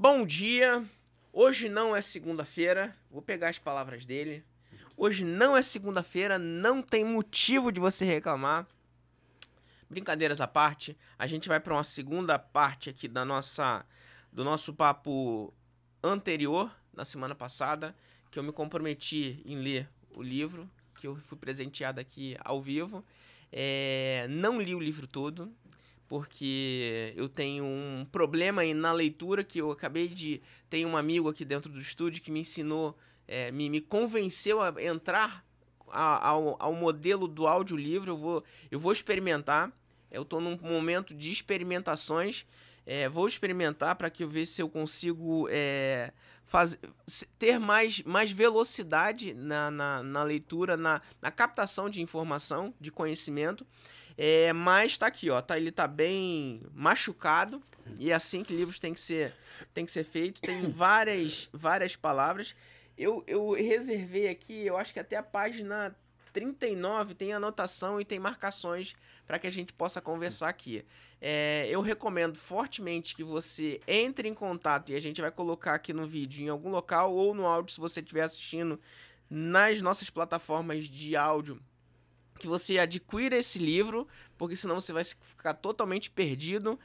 Bom dia. Hoje não é segunda-feira. Vou pegar as palavras dele. Hoje não é segunda-feira, não tem motivo de você reclamar. Brincadeiras à parte, a gente vai para uma segunda parte aqui da nossa do nosso papo anterior, na semana passada, que eu me comprometi em ler o livro, que eu fui presenteado aqui ao vivo. É, não li o livro todo, porque eu tenho um problema aí na leitura que eu acabei de. Tem um amigo aqui dentro do estúdio que me ensinou, é, me, me convenceu a entrar a, ao, ao modelo do audiolivro. Eu vou, eu vou experimentar. Eu estou num momento de experimentações. É, vou experimentar para que eu veja se eu consigo é, faz, ter mais, mais velocidade na, na, na leitura, na, na captação de informação, de conhecimento. É, mas tá aqui, ó. Tá, ele tá bem machucado. E é assim que livros tem que ser, tem que ser feito. Tem várias, várias palavras. Eu, eu reservei aqui, eu acho que até a página 39 tem anotação e tem marcações para que a gente possa conversar aqui. É, eu recomendo fortemente que você entre em contato e a gente vai colocar aqui no vídeo em algum local ou no áudio se você estiver assistindo nas nossas plataformas de áudio que você adquira esse livro, porque senão você vai ficar totalmente perdido.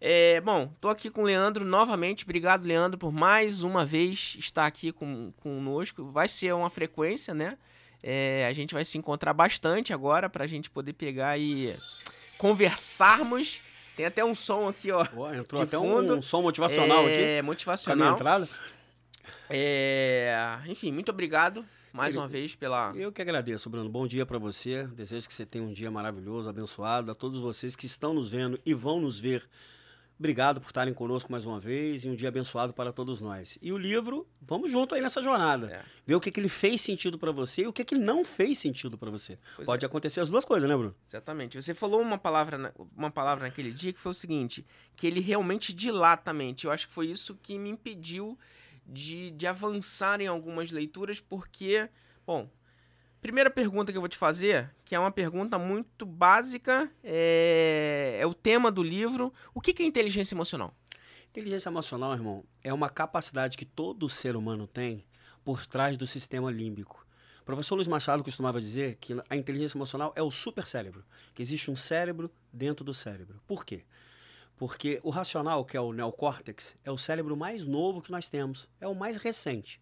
É, bom, tô aqui com o Leandro novamente. Obrigado, Leandro, por mais uma vez estar aqui com, conosco. Vai ser uma frequência, né? É, a gente vai se encontrar bastante agora para a gente poder pegar e conversarmos. Tem até um som aqui, ó. Boa, entrou até fundo. um som motivacional é, aqui. É, motivacional. entrada. É, enfim, muito obrigado mais uma vez pela. Eu que agradeço, Bruno. Bom dia para você. Desejo que você tenha um dia maravilhoso, abençoado. A todos vocês que estão nos vendo e vão nos ver. Obrigado por estarem conosco mais uma vez e um dia abençoado para todos nós. E o livro, vamos junto aí nessa jornada. É. Ver o que, que ele fez sentido para você e o que, que não fez sentido para você. Pois Pode é. acontecer as duas coisas, né, Bruno? Exatamente. Você falou uma palavra, uma palavra naquele dia que foi o seguinte, que ele realmente dilata a mente. Eu acho que foi isso que me impediu de, de avançar em algumas leituras, porque, bom, primeira pergunta que eu vou te fazer, que é uma pergunta muito básica, é, é o tema do livro. O que, que é inteligência emocional? Inteligência emocional, irmão, é uma capacidade que todo ser humano tem por trás do sistema límbico. O professor Luiz Machado costumava dizer que a inteligência emocional é o supercérebro, que existe um cérebro dentro do cérebro. Por quê? Porque o racional, que é o neocórtex, é o cérebro mais novo que nós temos, é o mais recente.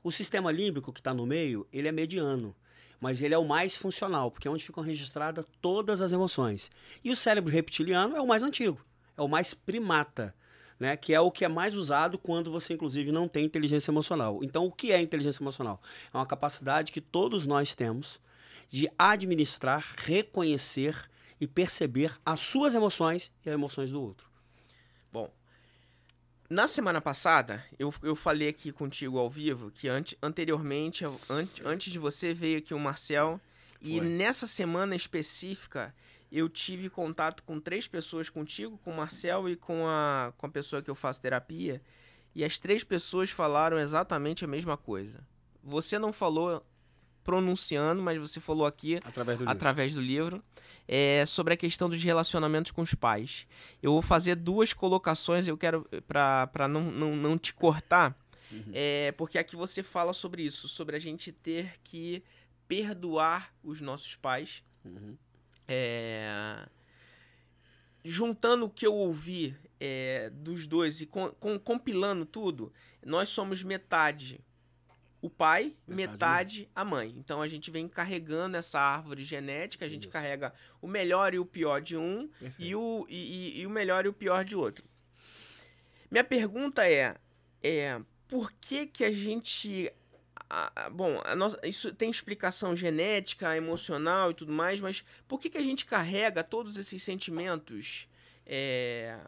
O sistema límbico que está no meio, ele é mediano, mas ele é o mais funcional, porque é onde ficam registradas todas as emoções. E o cérebro reptiliano é o mais antigo, é o mais primata, né? que é o que é mais usado quando você, inclusive, não tem inteligência emocional. Então, o que é inteligência emocional? É uma capacidade que todos nós temos de administrar, reconhecer e perceber as suas emoções e as emoções do outro. Bom, na semana passada, eu, eu falei aqui contigo ao vivo que ante, anteriormente, an, antes de você, veio aqui o Marcel. E Foi. nessa semana específica, eu tive contato com três pessoas contigo, com o Marcel e com a, com a pessoa que eu faço terapia. E as três pessoas falaram exatamente a mesma coisa. Você não falou pronunciando, mas você falou aqui através do através livro, do livro é, sobre a questão dos relacionamentos com os pais. Eu vou fazer duas colocações, eu quero para não, não, não te cortar, uhum. é, porque aqui você fala sobre isso, sobre a gente ter que perdoar os nossos pais. Uhum. É, juntando o que eu ouvi é, dos dois e com, com, compilando tudo, nós somos metade o pai, metade, metade a mãe. Então a gente vem carregando essa árvore genética, a gente Isso. carrega o melhor e o pior de um e o, e, e, o melhor e o pior de outro. Minha pergunta é, é por que que a gente a, a, bom, a nossa, isso tem explicação genética, emocional e tudo mais, mas por que, que a gente carrega todos esses sentimentos? É,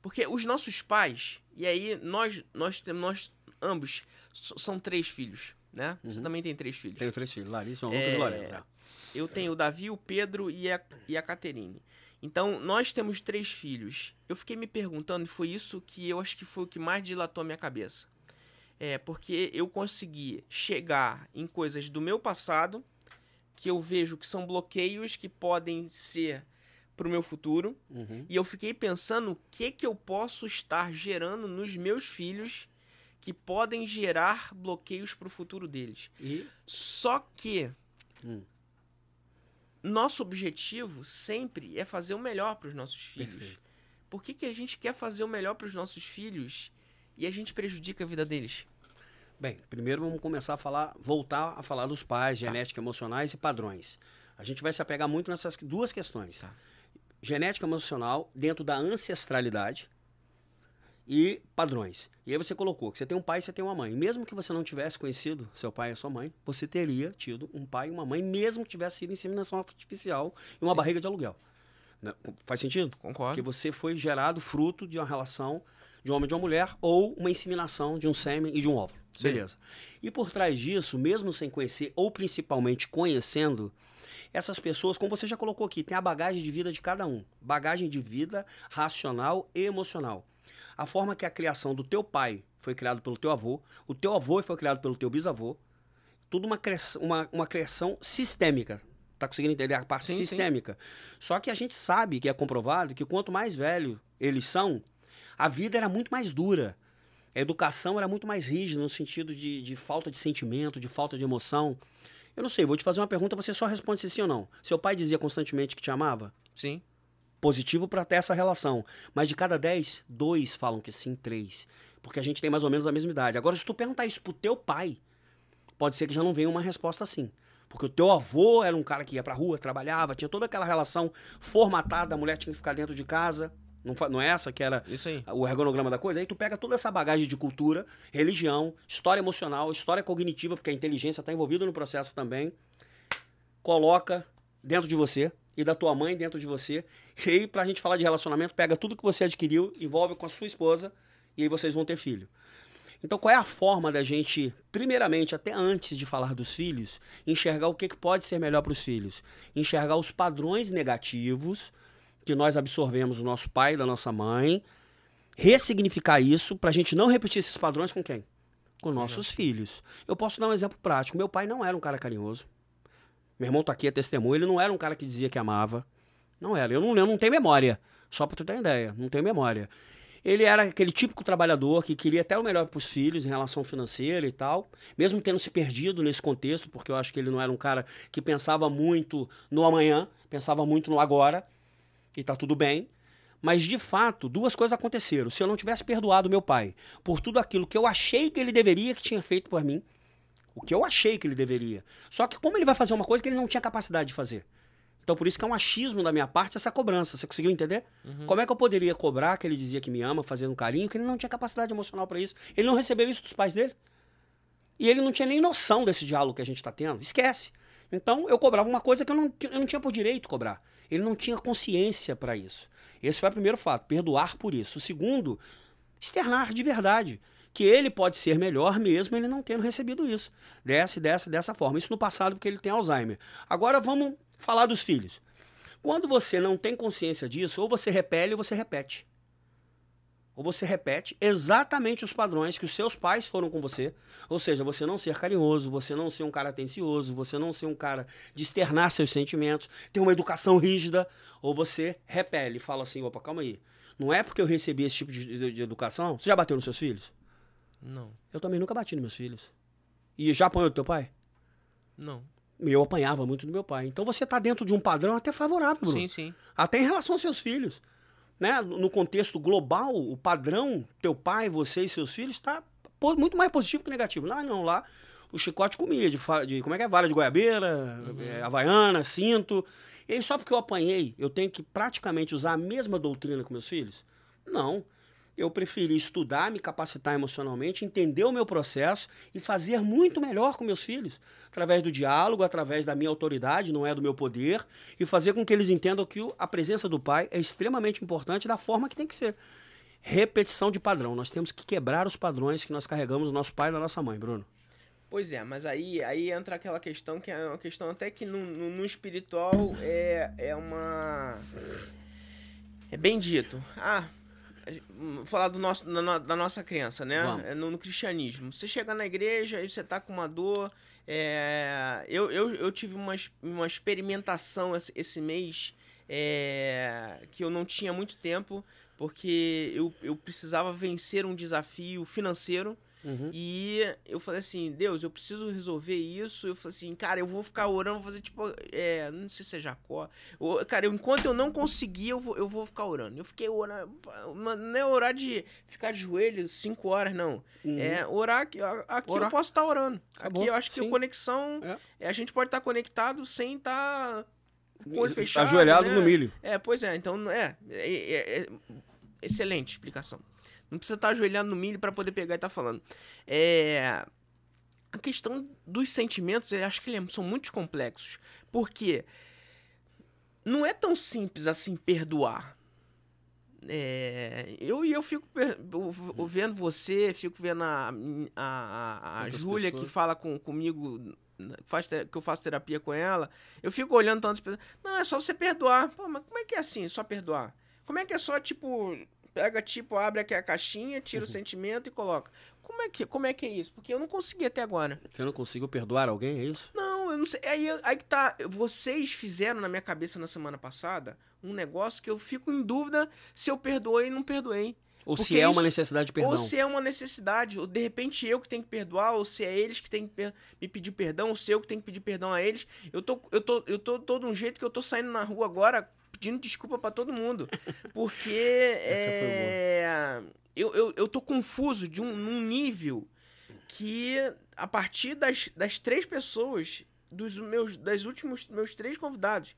porque os nossos pais, e aí nós, nós, nós ambos são três filhos, né? Uhum. Você também tem três filhos. Tenho três filhos, Larissa, Lucas é... e Lorena. É. Eu tenho o Davi, o Pedro e a, e a Caterine. Então, nós temos três filhos. Eu fiquei me perguntando, e foi isso que eu acho que foi o que mais dilatou a minha cabeça. É, porque eu consegui chegar em coisas do meu passado que eu vejo que são bloqueios que podem ser pro meu futuro. Uhum. E eu fiquei pensando o que que eu posso estar gerando nos meus filhos que podem gerar bloqueios pro futuro deles. E Só que Hum. nosso objetivo sempre é fazer o melhor para os nossos filhos. Perfeito. Por que, que a gente quer fazer o melhor para os nossos filhos e a gente prejudica a vida deles? Bem, primeiro vamos começar a falar, voltar a falar dos pais, genética, emocionais e padrões. A gente vai se apegar muito nessas duas questões. Tá. Genética emocional dentro da ancestralidade e padrões. E aí você colocou que você tem um pai e você tem uma mãe. Mesmo que você não tivesse conhecido seu pai e sua mãe, você teria tido um pai e uma mãe, mesmo que tivesse sido inseminação artificial e uma Sim. barriga de aluguel. Né? Faz sentido? Concordo. Porque você foi gerado fruto de uma relação de um homem e de uma mulher ou uma inseminação de um sêmen e de um óvulo. Sim. Beleza. E por trás disso, mesmo sem conhecer ou principalmente conhecendo, essas pessoas, como você já colocou aqui, tem a bagagem de vida de cada um. Bagagem de vida racional e emocional. A forma que a criação do teu pai foi criado pelo teu avô, o teu avô foi criado pelo teu bisavô, tudo uma, criação- uma, uma criação sistêmica. Tá conseguindo entender a parte Sim, sim. sistêmica? Só que a gente sabe que é comprovado que quanto mais velho eles são, a vida era muito mais dura. A educação era muito mais rígida no sentido de, de falta de sentimento, de falta de emoção. Eu não sei, vou te fazer uma pergunta, você só responde se sim ou não. Seu pai dizia constantemente que te amava? Sim. Positivo para ter essa relação. Mas de cada 10, dois falam que sim, três. Porque a gente tem mais ou menos a mesma idade. Agora, se tu perguntar isso pro teu pai, pode ser que já não venha uma resposta assim. Porque o teu avô era um cara que ia pra rua, trabalhava, tinha toda aquela relação formatada, a mulher tinha que ficar dentro de casa. Não, não é essa que era o ergonograma da coisa? Aí tu pega toda essa bagagem de cultura, religião, história emocional, história cognitiva, porque a inteligência está envolvida no processo também. Coloca dentro de você e da tua mãe dentro de você. E aí, pra gente falar de relacionamento, pega tudo que você adquiriu, envolve com a sua esposa e aí vocês vão ter filho. Então, qual é a forma da gente, primeiramente, até antes de falar dos filhos, enxergar o que, que pode ser melhor para os filhos? Enxergar os padrões negativos que nós absorvemos do nosso pai e da nossa mãe, ressignificar isso para a gente não repetir esses padrões com quem? Com nossos filhos. Eu posso dar um exemplo prático. Meu pai não era um cara carinhoso. Meu irmão tá aqui, é testemunho. Ele não era um cara que dizia que amava. Não era. Eu não, eu não tenho memória. Só para tu ter ideia. Não tenho memória. Ele era aquele típico trabalhador que queria até o melhor para os filhos em relação financeira e tal, mesmo tendo se perdido nesse contexto, porque eu acho que ele não era um cara que pensava muito no amanhã, pensava muito no agora, e tá tudo bem. Mas de fato, duas coisas aconteceram. Se eu não tivesse perdoado meu pai por tudo aquilo que eu achei que ele deveria que tinha feito por mim, o que eu achei que ele deveria. Só que como ele vai fazer uma coisa que ele não tinha capacidade de fazer? Então por isso que é um achismo da minha parte essa cobrança. Você conseguiu entender? Como é que eu poderia cobrar que ele dizia que me ama, fazendo um carinho, que ele não tinha capacidade emocional para isso? Ele não recebeu isso dos pais dele. E ele não tinha nem noção desse diálogo que a gente está tendo. Esquece. Então eu cobrava uma coisa que eu não, eu não tinha por direito cobrar. Ele não tinha consciência para isso. Esse foi o primeiro fato, perdoar por isso. O segundo, externar de verdade que ele pode ser melhor mesmo ele não tendo recebido isso. Dessa, dessa, dessa forma. Isso no passado porque ele tem Alzheimer. Agora vamos falar dos filhos. Quando você não tem consciência disso, ou você repele ou você repete. Ou você repete exatamente os padrões que os seus pais foram com você. Ou seja, você não ser carinhoso, você não ser um cara atencioso, você não ser um cara de externar seus sentimentos, ter uma educação rígida, ou você repele fala assim: opa, calma aí. Não é porque eu recebi esse tipo de, de- de educação. Você já bateu nos seus filhos? Não. Eu também nunca bati nos meus filhos. E já apanhou do teu pai? Não. Eu apanhava muito do meu pai. Então você tá dentro de um padrão até favorável, Bruno. Sim, sim. Até em relação aos seus filhos. Né? No contexto global, o padrão, teu pai, você e seus filhos, está muito mais positivo que negativo. Não, não, lá o chicote comia de, de como é que é? Vara de goiabeira, é, havaiana, cinto. E aí, só porque eu apanhei, eu tenho que praticamente usar a mesma doutrina com meus filhos? Não. Eu preferi estudar, me capacitar emocionalmente, entender o meu processo e fazer muito melhor com meus filhos. Através do diálogo, através da minha autoridade, não é do meu poder, e fazer com que eles entendam que a presença do pai é extremamente importante da forma que tem que ser. Repetição de padrão. Nós temos que quebrar os padrões que nós carregamos do nosso pai e da nossa mãe, Bruno. Pois é, mas aí, aí entra aquela questão que é uma questão até que no, no, no espiritual é, é uma. É bem dito. Ah, falar do nosso, da, da nossa crença, né? É No, no cristianismo. Você chega na igreja e você tá com uma dor. é, eu, eu, eu tive uma, uma experimentação esse, esse mês é, que eu não tinha muito tempo, porque eu, eu precisava vencer um desafio financeiro. Uhum. E eu falei assim, Deus, eu preciso resolver isso. Eu falei assim, cara, eu vou ficar orando, vou fazer tipo, é, não sei se é Jacó. Eu- cara, eu- enquanto eu não conseguir, eu vou, eu vou ficar orando. Eu fiquei orando, não é orar de ficar de joelho cinco horas, não. Uhum. É orar aqui, aqui Orar. eu posso estar orando. Acabou, Aqui eu acho que sim. a conexão, É. é, a gente pode estar conectado sem estar com o olho fechado. Ajoelhado né? no milho. É, pois é, então é, é, é- é- excelente explicação. Não precisa estar ajoelhando no milho para poder pegar e estar falando. É, a questão dos sentimentos, eu acho que eles são muito complexos, porque não é tão simples assim perdoar. É, eu e eu fico per- eu- vendo você, fico vendo a, a, a, a Júlia que pessoas. fala com, comigo, que, faz, que eu faço terapia com ela. Eu fico olhando tantas pessoas. Não, é só você perdoar. Pô, mas como é que é assim, só perdoar? Como é que é só, tipo, pega, tipo, abre aqui a caixinha, tira Uhum. o sentimento e coloca? Como é, que, como é que é isso? Porque eu não consegui até agora. Você não conseguiu perdoar alguém, é isso? Não, eu não sei. Aí, aí que tá. Vocês fizeram na minha cabeça na semana passada um negócio que eu fico em dúvida se eu perdoei ou não perdoei. Ou Porque se é uma isso- necessidade de perdão? Ou se é uma necessidade, ou de repente eu que tenho que perdoar, ou se é eles que têm que me pedir perdão, ou se eu que tenho que pedir perdão a eles. Eu tô, eu tô, eu tô todo um jeito que eu tô saindo na rua agora pedindo desculpa pra todo mundo. Porque é, eu, eu, eu tô confuso de um, num nível que a partir das, das três pessoas, dos meus, das últimos meus três convidados,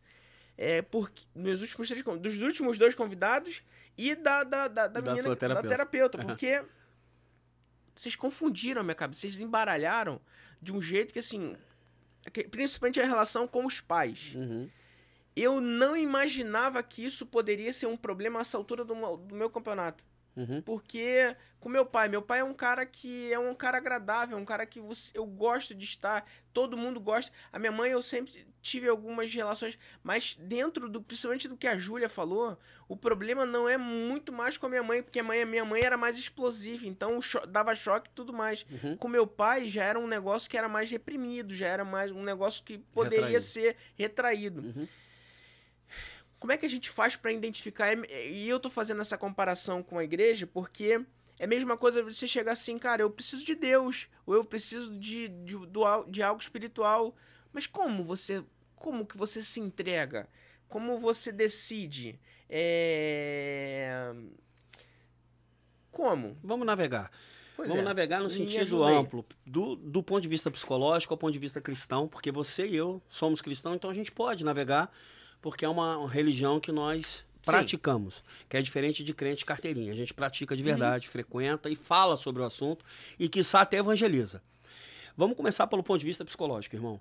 é, porque, meus últimos três, dos últimos dois convidados e da, da, da, da Da menina, que- da terapeuta. terapeuta, porque vocês confundiram a minha cabeça, vocês embaralharam de um jeito que, assim, que- principalmente a relação com os pais. Uhum. Eu não imaginava que isso poderia ser um problema a essa altura do, meu- do meu campeonato. Uhum. Porque com meu pai, meu pai é um cara que é um cara agradável, é um cara que você- eu gosto de estar, todo mundo gosta. A minha mãe eu sempre tive algumas relações, mas dentro do principalmente do que a Júlia falou, o problema não é muito mais com a minha mãe, porque a mãe, a minha mãe era mais explosiva, então cho- dava choque e tudo mais. Uhum. Com meu pai já era um negócio que era mais reprimido, já era mais um negócio que poderia Retraído. ser retraído. Uhum. Como é que a gente faz pra identificar? É- E eu tô fazendo essa comparação com a igreja porque é a mesma coisa você chegar assim, cara, eu preciso de Deus, ou eu preciso de, de, de algo espiritual. Mas como você. Como que você se entrega? Como você decide? É... Como? Vamos navegar. Pois Vamos é. navegar no sentido amplo, do, do ponto de vista psicológico ao ponto de vista cristão, porque você e eu somos cristãos, então a gente pode navegar, porque é uma religião que nós Sim. praticamos, que é diferente de crente carteirinha. A gente pratica Uhum. de verdade, frequenta e fala sobre o assunto e, quiçá, até evangeliza. Vamos começar pelo ponto de vista psicológico, irmão.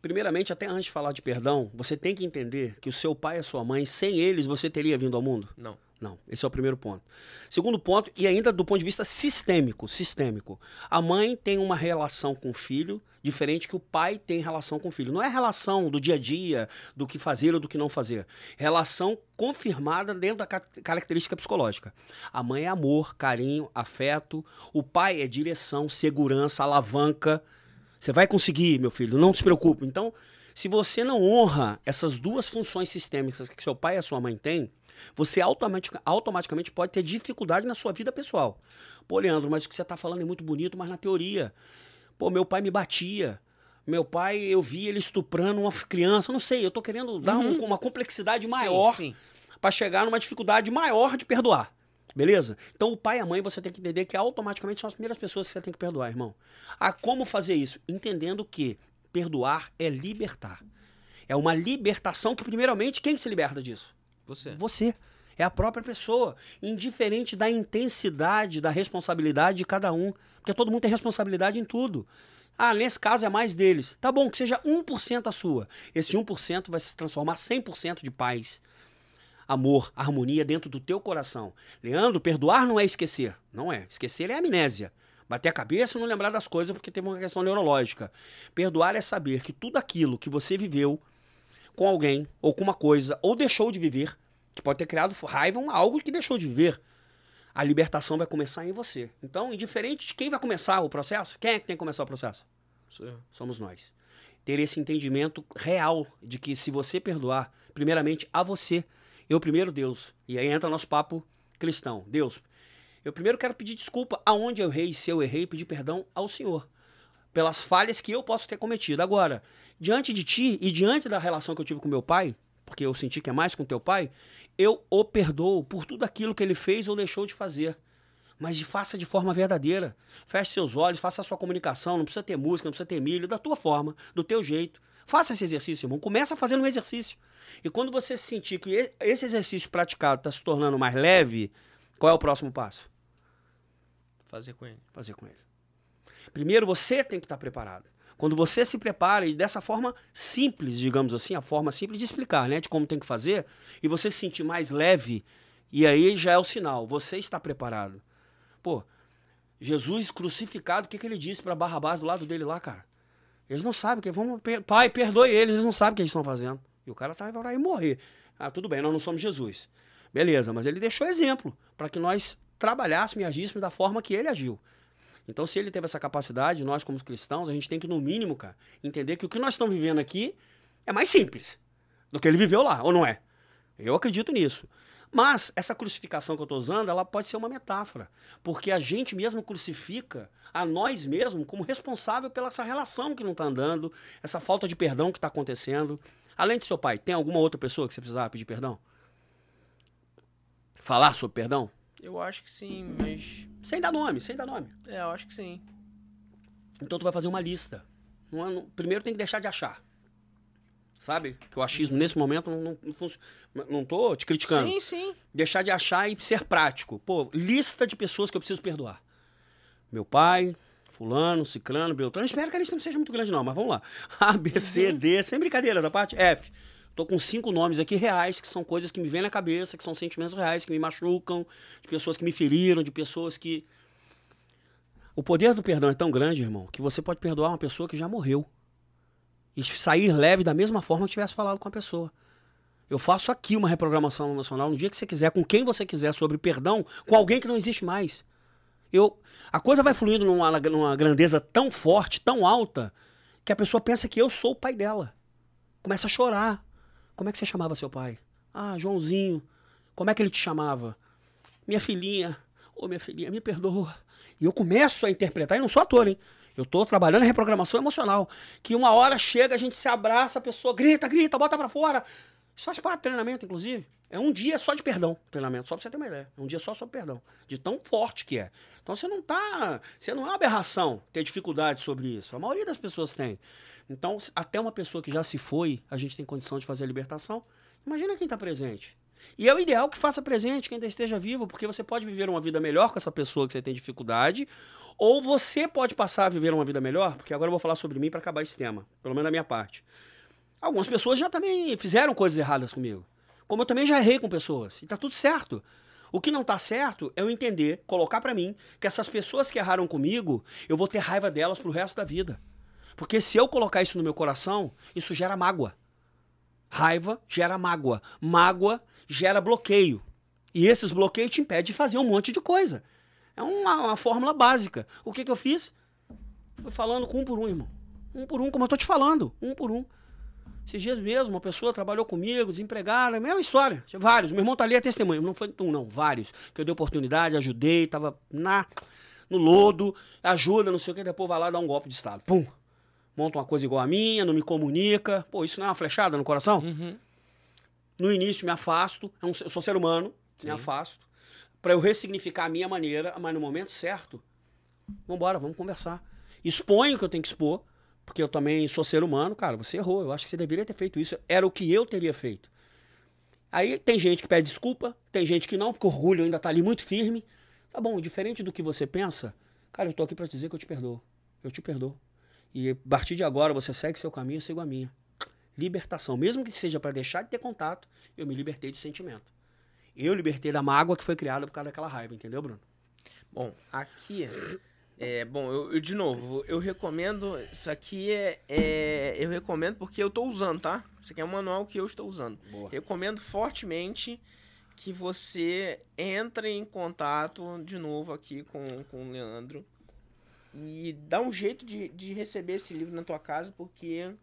Primeiramente, até antes de falar de perdão, você tem que entender que o seu pai e a sua mãe, sem eles, você teria vindo ao mundo? Não. Não, esse é o primeiro ponto. Segundo ponto, e ainda do ponto de vista sistêmico, sistêmico. A mãe tem uma relação com o filho diferente que o pai tem relação com o filho. Não é relação do dia a dia, do que fazer ou do que não fazer. Relação confirmada dentro da ca- característica psicológica. A mãe é amor, carinho, afeto. O pai é direção, segurança, alavanca. Você vai conseguir, meu filho, não se preocupe. Então, se você não honra essas duas funções sistêmicas que seu pai e a sua mãe têm, você automatic- automaticamente pode ter dificuldade na sua vida pessoal. Pô, Leandro, mas o que você está falando é muito bonito, mas na teoria. Pô, meu pai me batia. Meu pai, eu vi ele estuprando uma criança. Não sei, eu tô querendo dar um- uma complexidade maior Uhum. Para chegar numa dificuldade maior de perdoar. Beleza? Então o pai e a mãe você tem que entender que automaticamente são as primeiras pessoas que você tem que perdoar, irmão. Ah, como fazer isso? Entendendo que perdoar é libertar. É uma libertação que, primeiramente, quem se liberta disso? Você. Você. É a própria pessoa. Indiferente da intensidade da responsabilidade de cada um. Porque todo mundo tem responsabilidade em tudo. Ah, nesse caso é mais deles. Tá bom, que seja 1% a sua. Esse 1% vai se transformar 100% de paz, amor, harmonia dentro do teu coração. Leandro, perdoar não é esquecer. Não é. Esquecer é amnésia. Bater a cabeça e não lembrar das coisas porque teve uma questão neurológica. Perdoar é saber que tudo aquilo que você viveu com alguém, ou com uma coisa, ou deixou de viver, que pode ter criado raiva, um- algo que deixou de viver. A libertação vai começar em você. Então, indiferente de quem vai começar o processo, quem é que tem que começar o processo? Sou eu. Somos nós. ter esse entendimento real de que se você perdoar, primeiramente a você, eu primeiro Deus. E aí entra nosso papo cristão. Deus, eu primeiro quero pedir desculpa aonde eu errei, se eu errei, pedir perdão ao Senhor pelas falhas que eu posso ter cometido. Agora, diante de ti e diante da relação que eu tive com meu pai, porque eu senti que é mais com teu pai, eu o perdoo por tudo aquilo que ele fez ou deixou de fazer. Mas faça de forma verdadeira. Feche seus olhos, faça a sua comunicação. Não precisa ter música, não precisa ter milho, da tua forma, do teu jeito. Faça esse exercício, irmão. Começa fazendo um exercício. E quando você sentir que esse exercício praticado está se tornando mais leve, qual é o próximo passo? Fazer com ele. Fazer com ele. Primeiro você tem que estar preparado. Quando você se prepara e dessa forma simples, digamos assim, a forma simples de explicar, né, de como tem que fazer, e você se sentir mais leve, e aí já é o sinal, você está preparado. Pô, Jesus crucificado, o que, que ele disse para Barrabás do lado dele lá, cara? Eles não sabem que vamos, pai, perdoe eles, eles não sabem o que eles estão fazendo. E o cara tá vai morrer. Ah, tudo bem, nós não somos Jesus. Beleza, mas ele deixou exemplo para que nós trabalhássemos e agíssemos da forma que ele agiu. Então, se ele teve essa capacidade, nós, como cristãos, a gente tem que, no mínimo, cara, entender que o que nós estamos vivendo aqui é mais simples do que ele viveu lá, ou não é? Eu acredito nisso. Mas essa crucificação que eu estou usando, ela pode ser uma metáfora, porque a gente mesmo crucifica a nós mesmos como responsável pela essa relação que não está andando, essa falta de perdão que está acontecendo. Além de seu pai, tem alguma outra pessoa que você precisava pedir perdão? Falar sobre perdão? Eu acho que sim, mas. Sem dar nome, sem dar nome. É, eu acho que sim. Então tu vai fazer uma lista. Primeiro tem que deixar de achar. Sabe? Que o achismo nesse momento não, não, não funciona. Não tô te criticando. Sim, sim. Deixar de achar e ser prático. Pô, lista de pessoas que eu preciso perdoar. Meu pai, fulano, ciclano, beltrano. Espero que a lista não seja muito grande não, mas vamos lá. A, B, C, uhum. D, sem brincadeiras, a parte F. Tô com cinco nomes aqui reais, que são coisas que me vêm na cabeça, que são sentimentos reais, que me machucam, de pessoas que me feriram, de pessoas que. O poder do perdão é tão grande, irmão, que você pode perdoar uma pessoa que já morreu. E sair leve da mesma forma que tivesse falado com a pessoa. Eu faço aqui uma reprogramação emocional no dia que você quiser, com quem você quiser, sobre perdão, com alguém que não existe mais. Eu, a coisa vai fluindo numa, numa grandeza tão forte, tão alta, que a pessoa pensa que eu sou o pai dela. Começa a chorar. Como é que você chamava seu pai? Ah, Joãozinho. Como é que ele te chamava? Minha filhinha. Ô, oh, minha filhinha, me perdoa. E eu começo a interpretar, e não sou ator, hein? Eu tô trabalhando em reprogramação emocional. Que uma hora chega, a gente se abraça, a pessoa grita, grita, bota para fora. Isso faz parte do treinamento, inclusive. É um dia só de perdão, treinamento, só pra você ter uma ideia. É um dia só sobre perdão. De tão forte que é. Então você não tá. Você não é uma aberração ter dificuldade sobre isso. A maioria das pessoas tem. Então, até uma pessoa que já se foi, a gente tem condição de fazer a libertação. Imagina quem está presente. E é o ideal que faça presente quem ainda esteja vivo, porque você pode viver uma vida melhor com essa pessoa que você tem dificuldade, ou você pode passar a viver uma vida melhor, porque agora eu vou falar sobre mim para acabar esse tema, pelo menos da minha parte. Algumas pessoas já também fizeram coisas erradas comigo. Como eu também já errei com pessoas. E tá tudo certo. O que não tá certo é eu entender, colocar para mim, que essas pessoas que erraram comigo, eu vou ter raiva delas pro resto da vida. Porque se eu colocar isso no meu coração, isso gera mágoa. Raiva gera mágoa. Mágoa gera bloqueio. E esses bloqueios te impedem de fazer um monte de coisa. É uma, uma fórmula básica. O que, que eu fiz? Fui falando com um por um, irmão. Um por um, como eu tô te falando. Um por um. Esses dias mesmo, uma pessoa trabalhou comigo, desempregada, mesma história. Vários. Meu irmão tá ali a testemunha. Não foi um, não, vários. Que eu dei oportunidade, ajudei, tava na, no lodo, ajuda, não sei o que, depois vai lá dar um golpe de Estado. Pum! monta uma coisa igual a minha, não me comunica. Pô, isso não é uma flechada no coração? Uhum. No início me afasto, é eu sou ser humano, Sim. me afasto, para eu ressignificar a minha maneira, mas no momento certo, vamos embora, vamos conversar. Exponho o que eu tenho que expor, porque eu também sou ser humano, cara, você errou, eu acho que você deveria ter feito isso, era o que eu teria feito. Aí tem gente que pede desculpa, tem gente que não, porque o orgulho ainda tá ali muito firme. Tá bom, diferente do que você pensa, cara, eu tô aqui para dizer que eu te perdoo. Eu te perdoo. E a partir de agora você segue seu caminho, eu sigo a minha. Libertação. Mesmo que seja para deixar de ter contato, eu me libertei de sentimento. Eu libertei da mágoa que foi criada por causa daquela raiva, entendeu, Bruno? Bom, aqui. É, bom, eu, eu, de novo, eu recomendo. Isso aqui é, é, Eu recomendo porque eu estou usando, tá? Isso aqui é um manual que eu estou usando. Boa. Recomendo fortemente que você entre em contato de novo aqui com, com o Leandro e dá um jeito de, de receber esse livro na tua casa, porque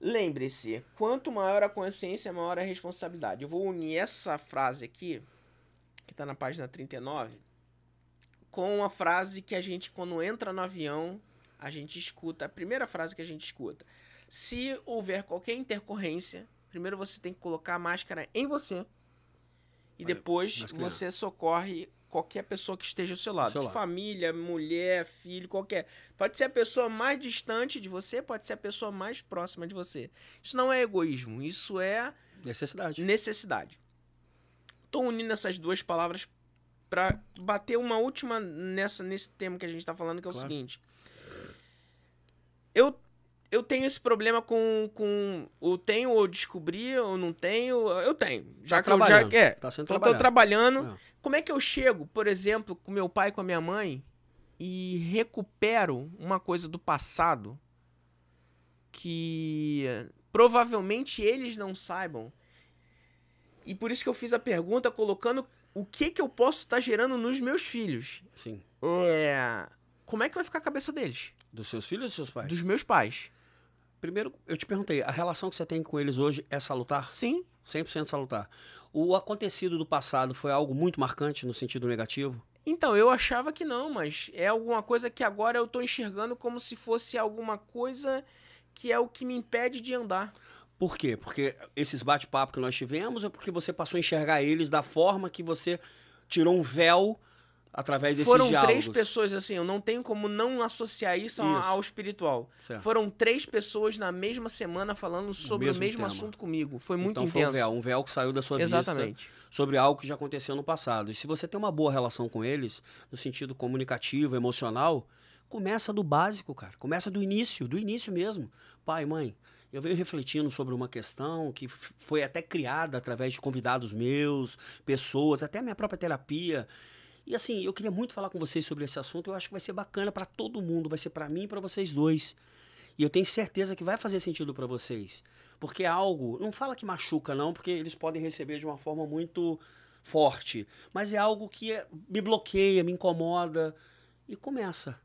Lembre-se, quanto maior a consciência, maior a responsabilidade. Eu vou unir essa frase aqui, que está na página 39, com uma frase que a gente, quando entra no avião, a gente escuta. A primeira frase que a gente escuta. Se houver qualquer intercorrência, primeiro você tem que colocar a máscara em você. E Olha, depois você socorre qualquer pessoa que esteja ao seu lado. seu lado. Família, mulher, filho, qualquer. Pode ser a pessoa mais distante de você, pode ser a pessoa mais próxima de você. Isso não é egoísmo, isso é Necessidade. necessidade. Tô unindo essas duas palavras para bater uma última nessa nesse tema que a gente tá falando, que é o Claro. seguinte. Eu eu tenho esse problema com com o tenho ou descobri ou não tenho, eu tenho. Já Tá que eu já trabalhando, é, tá sendo tô, trabalhando. É. Como é que eu chego, por exemplo, com meu pai e com a minha mãe e recupero uma coisa do passado que provavelmente eles não saibam? E por isso que eu fiz a pergunta colocando o que que eu posso estar gerando nos meus filhos. Sim. É, como é que vai ficar a cabeça deles? Dos seus filhos ou dos seus pais? Dos meus pais. Primeiro, eu te perguntei, a relação que você tem com eles hoje é salutar? Sim. 100% salutar. O acontecido do passado foi algo muito marcante no sentido negativo? Então, eu achava que não, mas é alguma coisa que agora eu tô enxergando como se fosse alguma coisa que é o que me impede de andar. Por quê? Porque esses bate-papo que nós tivemos é porque você passou a enxergar eles da forma que você tirou um véu através desses Foram diálogos. três pessoas, assim, eu não tenho como não associar isso, Isso. ao espiritual. Certo. Foram três pessoas na mesma semana falando sobre o mesmo mesmo tema. assunto comigo. Foi muito então foi um intenso. véu, um véu que saiu da sua Exatamente. vista sobre algo que já aconteceu no passado. E se você tem uma boa relação com eles, no sentido comunicativo, emocional, começa do básico, cara. Começa do início, do início mesmo. Pai, mãe, eu venho refletindo sobre uma questão que foi até criada através de convidados meus, pessoas, até minha própria terapia. E assim, eu queria muito falar com vocês sobre esse assunto. Eu acho que vai ser bacana para todo mundo, vai ser para mim e para vocês dois. E eu tenho certeza que vai fazer sentido para vocês. Porque é algo, não fala que machuca não, porque eles podem receber de uma forma muito forte, mas é algo que é- me bloqueia, me incomoda e começa.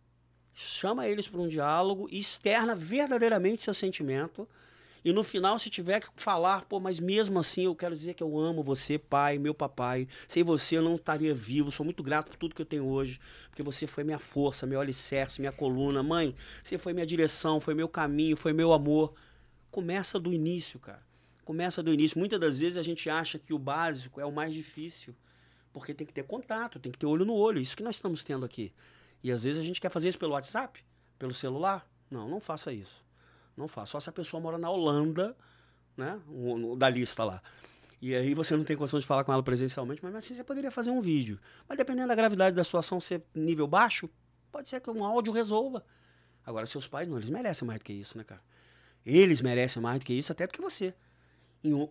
Chama eles para um diálogo externa verdadeiramente seu sentimento. E no final, se tiver que falar, pô, mas mesmo assim eu quero dizer que eu amo você, pai, meu papai. Sem você eu não estaria vivo. Sou muito grato por tudo que eu tenho hoje. Porque você foi minha força, meu alicerce, minha coluna. Mãe, você foi minha direção, foi meu caminho, foi meu amor. Começa do início, cara. Começa do início. Muitas das vezes a gente acha que o básico é o mais difícil. Porque tem que ter contato, tem que ter olho no olho. Isso que nós estamos tendo aqui. E às vezes a gente quer fazer isso pelo WhatsApp, pelo celular. Não, não faça isso. Não faça. Só se a pessoa mora na Holanda, né? O, da lista lá. E aí você não tem condição de falar com ela presencialmente, mas assim você poderia fazer um vídeo. Mas dependendo da gravidade da situação ser nível baixo, pode ser que um áudio resolva. Agora, seus pais não, eles merecem mais do que isso, né, cara? Eles merecem mais do que isso, até do que você.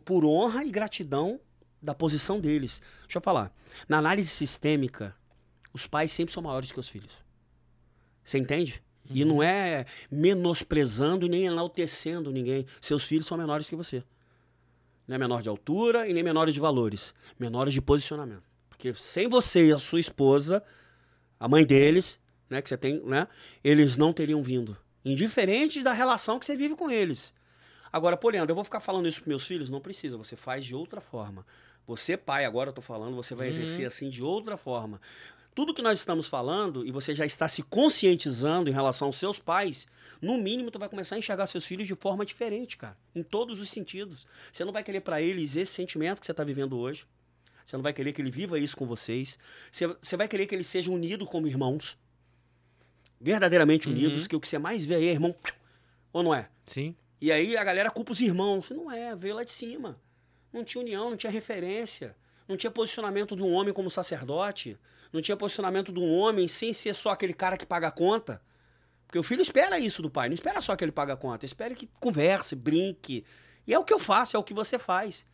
Por honra e gratidão da posição deles. Deixa eu falar. Na análise sistêmica, os pais sempre são maiores que os filhos. Você entende? E não é menosprezando e nem enaltecendo ninguém. Seus filhos são menores que você. Não é menor de altura e nem menores de valores. Menores de posicionamento. Porque sem você e a sua esposa, a mãe deles, né, que você tem, né, eles não teriam vindo. Indiferente da relação que você vive com eles. Agora, pô, Leandro, eu vou ficar falando isso pros meus filhos? Não precisa, você faz de outra forma. Você, pai, agora eu tô falando, você vai exercer assim de outra forma. Tudo que nós estamos falando, e você já está se conscientizando em relação aos seus pais, no mínimo tu vai começar a enxergar seus filhos de forma diferente, cara. Em todos os sentidos. Você não vai querer para eles esse sentimento que você está vivendo hoje. Você não vai querer que ele viva isso com vocês. Você, você vai querer que eles sejam unidos como irmãos. Verdadeiramente unidos, que o que você mais vê aí é irmão. Ou não é? Sim. E aí a galera culpa os irmãos. Não é, veio lá de cima. Não tinha união, não tinha referência. Não tinha posicionamento de um homem como sacerdote. Não tinha posicionamento de um homem sem ser só aquele cara que paga a conta. Porque o filho espera isso do pai. Não espera só que ele paga a conta. Espera que converse, brinque. E é o que eu faço, é o que você faz.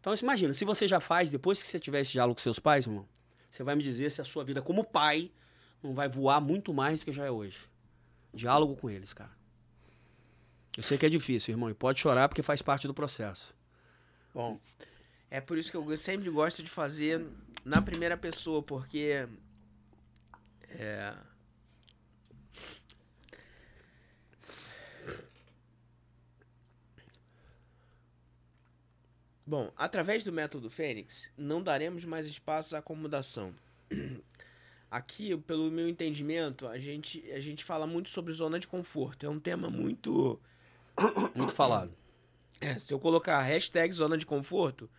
Então imagina, se você já faz, depois que você tiver esse diálogo com seus pais, irmão, você vai me dizer se a sua vida como pai não vai voar muito mais do que já é hoje. Diálogo com eles, cara. Eu sei que é difícil, irmão, e pode chorar porque faz parte do processo. Bom, é por isso que eu sempre gosto de fazer na primeira pessoa, porque é, Bom, através do método Fênix, não daremos mais espaço à acomodação. Aqui, pelo meu entendimento, a gente, a gente fala muito sobre zona de conforto. É um tema muito. Muito falado. É, se eu colocar hashtag zona de conforto,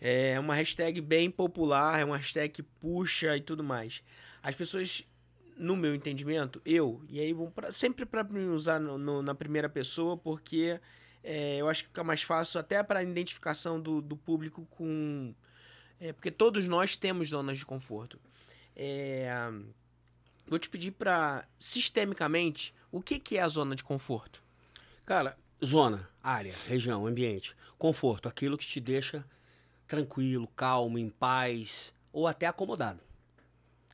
é uma hashtag bem popular, é uma hashtag que puxa e tudo mais. As pessoas, no meu entendimento, eu, e aí pra, sempre para usar no, no, na primeira pessoa, porque é, eu acho que fica mais fácil até para a identificação do, do público com. É, porque todos nós temos zonas de conforto. É, vou te pedir para, sistemicamente, o que, que é a zona de conforto? Cara, zona, área, região, ambiente, conforto, aquilo que te deixa tranquilo, calmo, em paz ou até acomodado.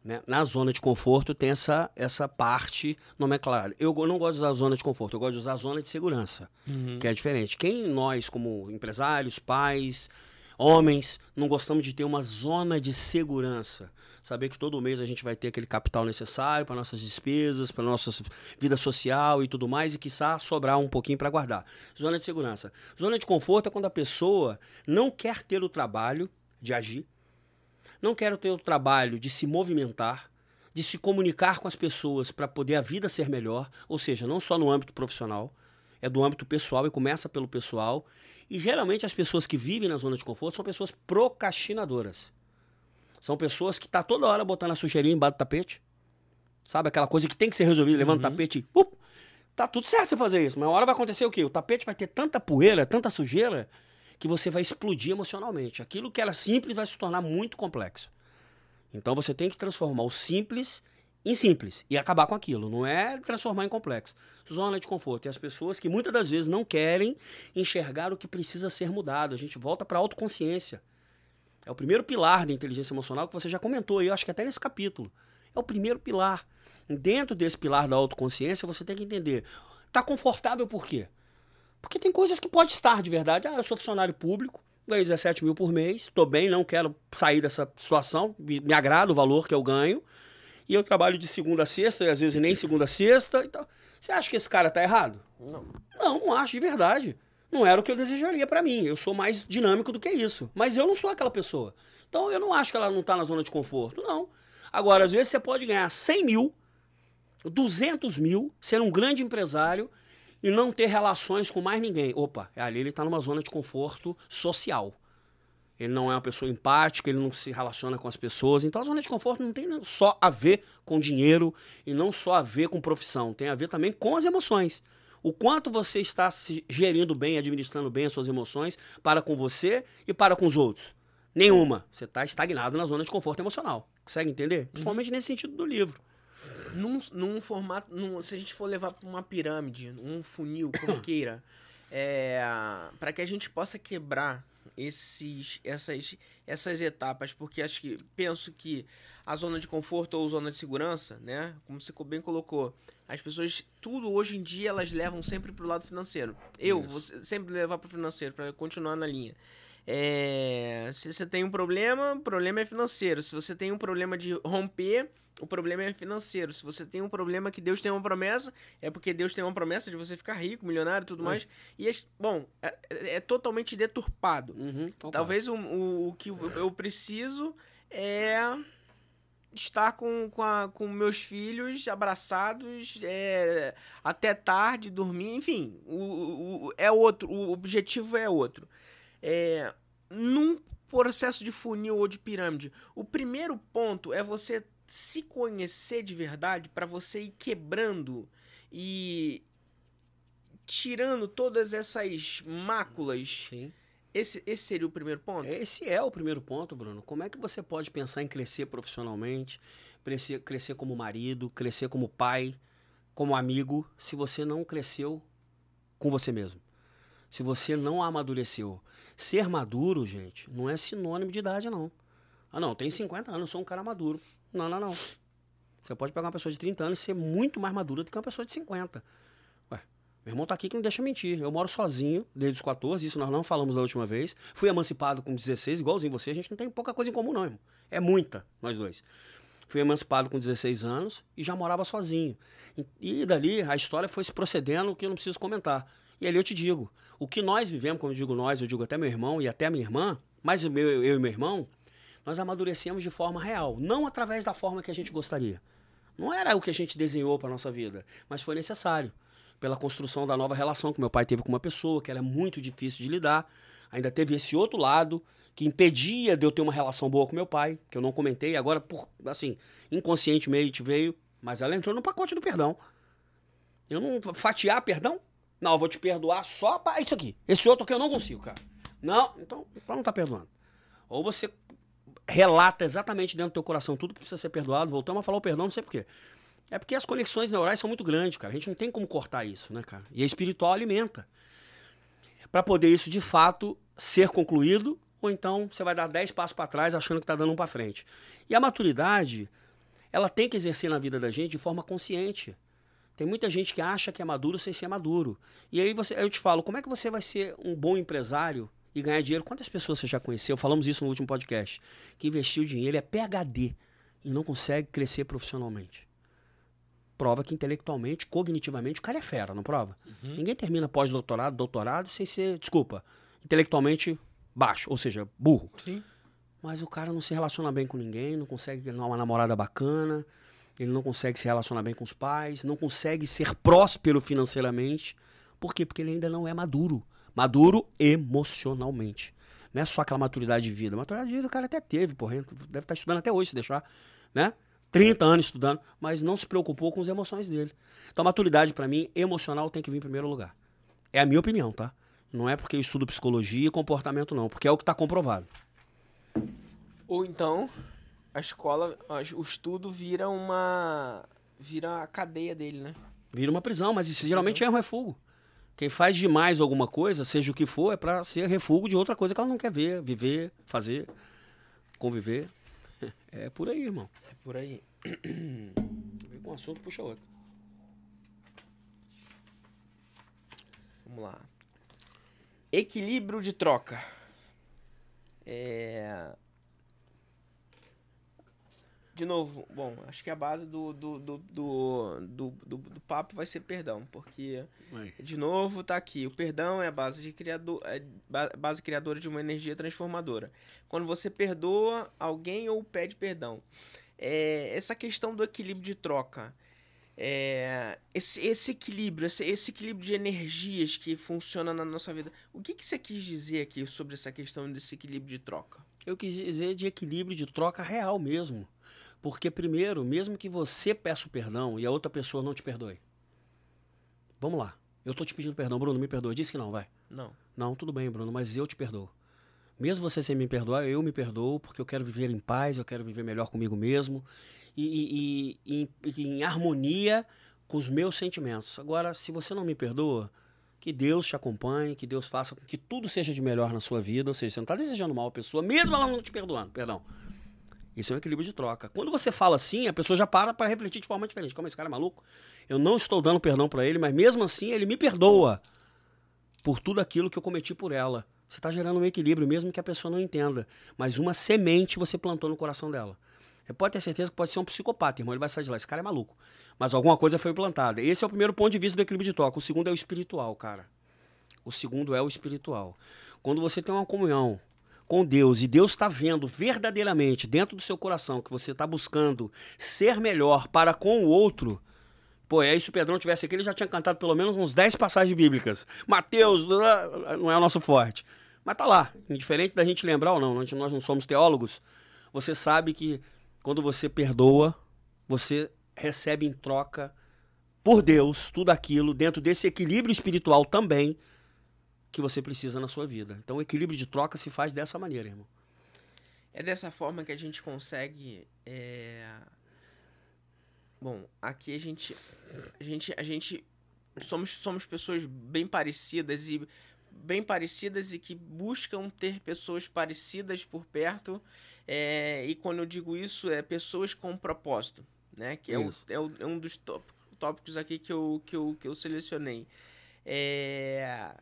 Né? Na zona de conforto tem essa, essa parte nomenclarada. Eu não gosto de usar zona de conforto, eu gosto de usar zona de segurança, uhum. que é diferente. Quem nós, como empresários, pais, homens, não gostamos de ter uma zona de segurança? Saber que todo mês a gente vai ter aquele capital necessário para nossas despesas, para nossa vida social e tudo mais, e quiçá sobrar um pouquinho para guardar. Zona de segurança. Zona de conforto é quando a pessoa não quer ter o trabalho de agir, não quero ter o trabalho de se movimentar, de se comunicar com as pessoas para poder a vida ser melhor, ou seja, não só no âmbito profissional, é do âmbito pessoal e começa pelo pessoal. E geralmente as pessoas que vivem na zona de conforto são pessoas procrastinadoras. São pessoas que tá toda hora botando a sujeirinha embaixo do tapete. Sabe aquela coisa que tem que ser resolvida, levanta uhum. o tapete e up, tá tudo certo você fazer isso, mas uma hora vai acontecer o quê? O tapete vai ter tanta poeira, tanta sujeira, que você vai explodir emocionalmente. Aquilo que era simples vai se tornar muito complexo. Então você tem que transformar o simples em simples e acabar com aquilo. Não é transformar em complexo. Zona de conforto. E as pessoas que muitas das vezes não querem enxergar o que precisa ser mudado. A gente volta para a autoconsciência. É o primeiro pilar da inteligência emocional que você já comentou, eu acho que até nesse capítulo. É o primeiro pilar. Dentro desse pilar da autoconsciência, você tem que entender. Está confortável por quê? Porque tem coisas que pode estar de verdade. Ah, eu sou funcionário público, ganho 17 mil por mês, estou bem, não quero sair dessa situação, me, me, agrada o valor que eu ganho. E eu trabalho de segunda a sexta, e às vezes nem segunda a sexta. Então, você acha que esse cara está errado? Não. Não, não acho de verdade. Não era o que eu desejaria para mim. Eu sou mais dinâmico do que isso. Mas eu não sou aquela pessoa. Então eu não acho que ela não está na zona de conforto. Não. Agora, às vezes você pode ganhar 100 mil, 200 mil, ser um grande empresário e não ter relações com mais ninguém. Opa, ali ele está numa zona de conforto social. Ele não é uma pessoa empática, ele não se relaciona com as pessoas. Então a zona de conforto não tem só a ver com dinheiro e não só a ver com profissão, tem a ver também com as emoções. O quanto você está se gerindo bem, administrando bem as suas emoções para com você e para com os outros. Nenhuma. Você está estagnado na zona de conforto emocional. Consegue entender? Uhum. Principalmente uhum. nesse sentido do livro num, num formato. Num, se a gente for levar para uma pirâmide, um funil, como queira, é, para que a gente possa quebrar esses, essas, essas etapas, porque acho que penso que a zona de conforto ou zona de segurança, né? Como você bem colocou, as pessoas, tudo hoje em dia, elas levam sempre para o lado financeiro. Eu vou sempre levar para o financeiro, para continuar na linha. É, se você tem um problema, o problema é financeiro. Se você tem um problema de romper, o problema é financeiro. Se você tem um problema que Deus tem uma promessa, é porque Deus tem uma promessa de você ficar rico, milionário e tudo uhum. mais. E, é, bom, é, é, totalmente deturpado. Uhum, Talvez o, o, o, que eu preciso é estar com, com, a, com meus filhos abraçados é, até tarde, dormir, enfim. O, o, é outro, o objetivo é outro. É, num processo de funil ou de pirâmide, o primeiro ponto é você se conhecer de verdade para você ir quebrando e tirando todas essas máculas. Sim. Esse, esse seria o primeiro ponto? Esse é o primeiro ponto, Bruno. Como é que você pode pensar em crescer profissionalmente, crescer, crescer como marido, crescer como pai, como amigo, se você não cresceu com você mesmo? Se você não amadureceu. Ser maduro, gente, não é sinônimo de idade, não. Ah, não, tem 50 anos, sou um cara maduro. Não, não, não. Você pode pegar uma pessoa de 30 anos e ser muito mais madura do que uma pessoa de 50. Ué, meu irmão tá aqui que não deixa mentir. Eu moro sozinho desde os 14, isso nós não falamos da última vez. Fui emancipado com 16, igualzinho você. A gente não tem pouca coisa em comum, não, irmão. É muita, nós dois. Fui emancipado com 16 anos e já morava sozinho. E, e dali a história foi se procedendo que eu não preciso comentar. E ali eu te digo, o que nós vivemos, como eu digo nós, eu digo até meu irmão e até minha irmã, mas eu e meu irmão, nós amadurecemos de forma real, não através da forma que a gente gostaria. Não era o que a gente desenhou para nossa vida, mas foi necessário pela construção da nova relação que meu pai teve com uma pessoa, que era muito difícil de lidar. Ainda teve esse outro lado que impedia de eu ter uma relação boa com meu pai, que eu não comentei, agora por assim, inconscientemente veio, mas ela entrou no pacote do perdão. Eu não fatiar perdão? Não, eu vou te perdoar só para isso aqui. Esse outro aqui eu não consigo, cara. Não, então, então não tá perdoando. Ou você relata exatamente dentro do teu coração tudo que precisa ser perdoado, voltamos a falar o perdão, não sei porquê. É porque as conexões neurais são muito grandes, cara. A gente não tem como cortar isso, né, cara? E a espiritual alimenta. Para poder isso de fato ser concluído, ou então você vai dar 10 passos para trás achando que está dando um para frente. E a maturidade, ela tem que exercer na vida da gente de forma consciente. Tem muita gente que acha que é maduro sem ser maduro. E aí você, eu te falo, como é que você vai ser um bom empresário e ganhar dinheiro? Quantas pessoas você já conheceu? Falamos isso no último podcast. Que investiu dinheiro é PhD e não consegue crescer profissionalmente prova que intelectualmente, cognitivamente, o cara é fera, não prova? Uhum. Ninguém termina pós-doutorado, doutorado, sem ser, desculpa, intelectualmente baixo, ou seja, burro. Sim. Mas o cara não se relaciona bem com ninguém, não consegue ter uma namorada bacana, ele não consegue se relacionar bem com os pais, não consegue ser próspero financeiramente. Por quê? Porque ele ainda não é maduro. Maduro emocionalmente. Não é só aquela maturidade de vida. Maturidade de vida o cara até teve, porra. Deve estar estudando até hoje, se deixar, né? 30 anos estudando, mas não se preocupou com as emoções dele. Então a maturidade, para mim, emocional tem que vir em primeiro lugar. É a minha opinião, tá? Não é porque eu estudo psicologia e comportamento, não, porque é o que está comprovado. Ou então, a escola, o estudo vira uma. vira a cadeia dele, né? Vira uma prisão, mas isso geralmente é um refúgio. Quem faz demais alguma coisa, seja o que for, é para ser refúgio de outra coisa que ela não quer ver, viver, fazer, conviver. É por aí, irmão. É por aí. Vem com um assunto, puxa outro. Vamos lá. Equilíbrio de troca. É... De novo, bom, acho que a base do, do, do, do, do, papo vai ser perdão, porque, de novo, tá aqui. O perdão é a base, de criador, é base criadora de uma energia transformadora. Quando você perdoa alguém ou pede perdão. É, essa questão do equilíbrio de troca. É, esse, esse equilíbrio, esse, esse, equilíbrio de energias que funciona na nossa vida. O que, que você quis dizer aqui sobre essa questão desse equilíbrio de troca? Eu quis dizer de equilíbrio de troca real mesmo. Porque, primeiro, mesmo que você peça o perdão e a outra pessoa não te perdoe. Vamos lá. Eu tô te pedindo perdão, Bruno, me perdoa. Disse que não, vai. Não. Não, tudo bem, Bruno, mas eu te perdoo. Mesmo você sem me perdoar, eu me perdoo, porque eu quero viver em paz, eu quero viver melhor comigo mesmo e, e, e, e em harmonia com os meus sentimentos. Agora, se você não me perdoa, que Deus te acompanhe, que Deus faça com que tudo seja de melhor na sua vida. Ou seja, você não está desejando mal a pessoa, mesmo ela não te perdoando, perdão. Isso é um equilíbrio de troca. Quando você fala assim, a pessoa já para para refletir de forma diferente. Como esse cara é maluco? Eu não estou dando perdão para ele, mas mesmo assim ele me perdoa por tudo aquilo que eu cometi por ela. Você está gerando um equilíbrio, mesmo que a pessoa não entenda. Mas uma semente você plantou no coração dela. Você pode ter certeza que pode ser um psicopata, irmão. Ele vai sair de lá. Esse cara é maluco. Mas alguma coisa foi plantada. Esse é o primeiro ponto de vista do equilíbrio de troca. O segundo é o espiritual, cara. O segundo é o espiritual. Quando você tem uma comunhão com Deus e Deus está vendo verdadeiramente dentro do seu coração que você está buscando ser melhor para com o outro. Pô, aí se o Pedrão tivesse aqui, ele já tinha cantado pelo menos uns 10 passagens bíblicas. Mateus, não é o nosso forte. Mas tá lá, indiferente da gente lembrar ou não, nós não somos teólogos, você sabe que quando você perdoa, você recebe em troca por Deus tudo aquilo dentro desse equilíbrio espiritual também que você precisa na sua vida. Então o equilíbrio de troca se faz dessa maneira, irmão. É dessa forma que a gente consegue. É... Bom, aqui a gente, a gente, a gente somos, somos pessoas bem parecidas e bem parecidas e que buscam ter pessoas parecidas por perto. É... e quando eu digo isso, é pessoas com propósito, né? Que é, o, é, o, é um dos tópicos aqui que eu, que eu, que eu selecionei. É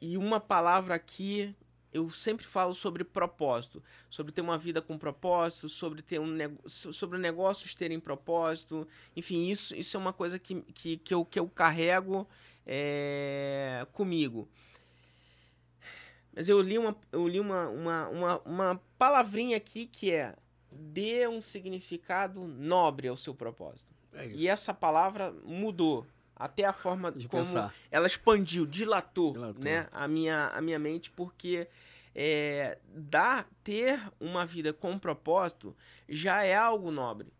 e uma palavra aqui eu sempre falo sobre propósito, sobre ter uma vida com propósito, sobre ter um sobre negócios terem propósito, enfim, isso, isso é uma coisa que, que, que, eu, que eu carrego é, comigo. Mas eu li, uma, eu li uma, uma, uma, uma palavrinha aqui que é dê um significado nobre ao seu propósito. É. E essa palavra mudou. Até a forma De como pensar. ela expandiu, dilatou, Dilatou. né, a, minha, a minha mente, porque é, dar, ter uma vida com propósito já é algo nobre.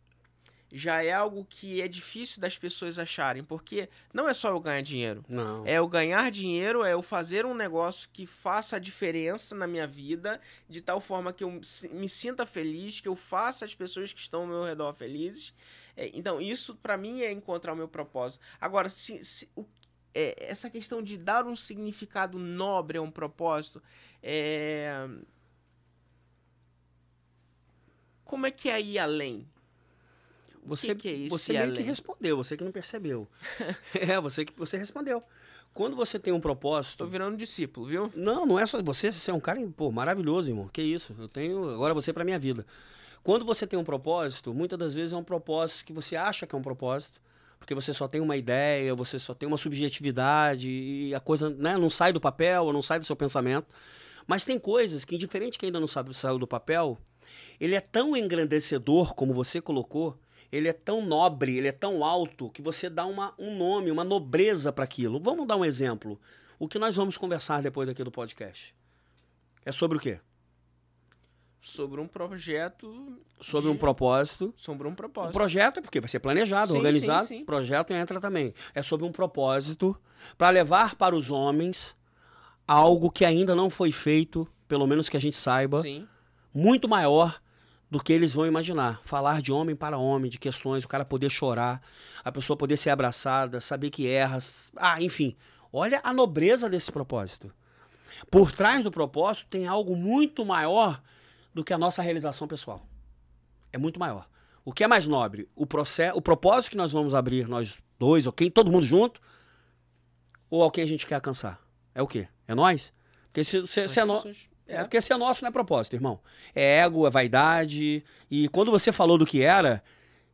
Já é algo que é difícil das pessoas acharem, porque não é só eu ganhar dinheiro. Não. É eu ganhar dinheiro, é eu fazer um negócio que faça a diferença na minha vida, de tal forma que eu me sinta feliz, que eu faça as pessoas que estão ao meu redor felizes. É, então, isso pra mim é encontrar o meu propósito. Agora, se, se- o- é, essa questão de dar um significado nobre a um propósito, é... como é que é ir além? Você, que é esse você meio que além? respondeu, você que não percebeu. é, você que você respondeu. Quando você tem um propósito. Tô virando discípulo, viu? Não, não é só você, você é um cara, pô, maravilhoso, irmão. Que isso? Eu tenho agora você pra minha vida. Quando você tem um propósito, muitas das vezes é um propósito que você acha que é um propósito, porque você só tem uma ideia, você só tem uma subjetividade e a coisa né, não sai do papel, não sai do seu pensamento. Mas tem coisas que, indiferente que ainda não sabe, saiu do papel, ele é tão engrandecedor, como você colocou, ele é tão nobre, ele é tão alto, que você dá uma, um nome, uma nobreza para aquilo. Vamos dar um exemplo. O que nós vamos conversar depois daqui do podcast? É sobre o quê? Sobre um projeto. Sobre um de- propósito. Sobre um O propósito. projeto é porque vai ser planejado, Sim, organizado. sim, sim. Projeto entra também. É sobre um propósito para levar para os homens algo que ainda não foi feito, pelo menos que a gente saiba, Sim. muito maior do que eles vão imaginar. Falar de homem para homem, de questões, o cara poder chorar, a pessoa poder ser abraçada, saber que erra. s- Ah, enfim. Olha a nobreza desse propósito. Por trás do propósito tem algo muito maior do que a nossa realização pessoal. É muito maior. O que é mais nobre? O, processo, o propósito que nós vamos abrir, nós dois, ou quem, todo mundo junto, ou ao quem a gente quer alcançar? É o quê? É nós? Porque se, se, se é, no- pessoas- é, porque se é nosso não é propósito, irmão. É ego, é vaidade. E quando você falou do que era,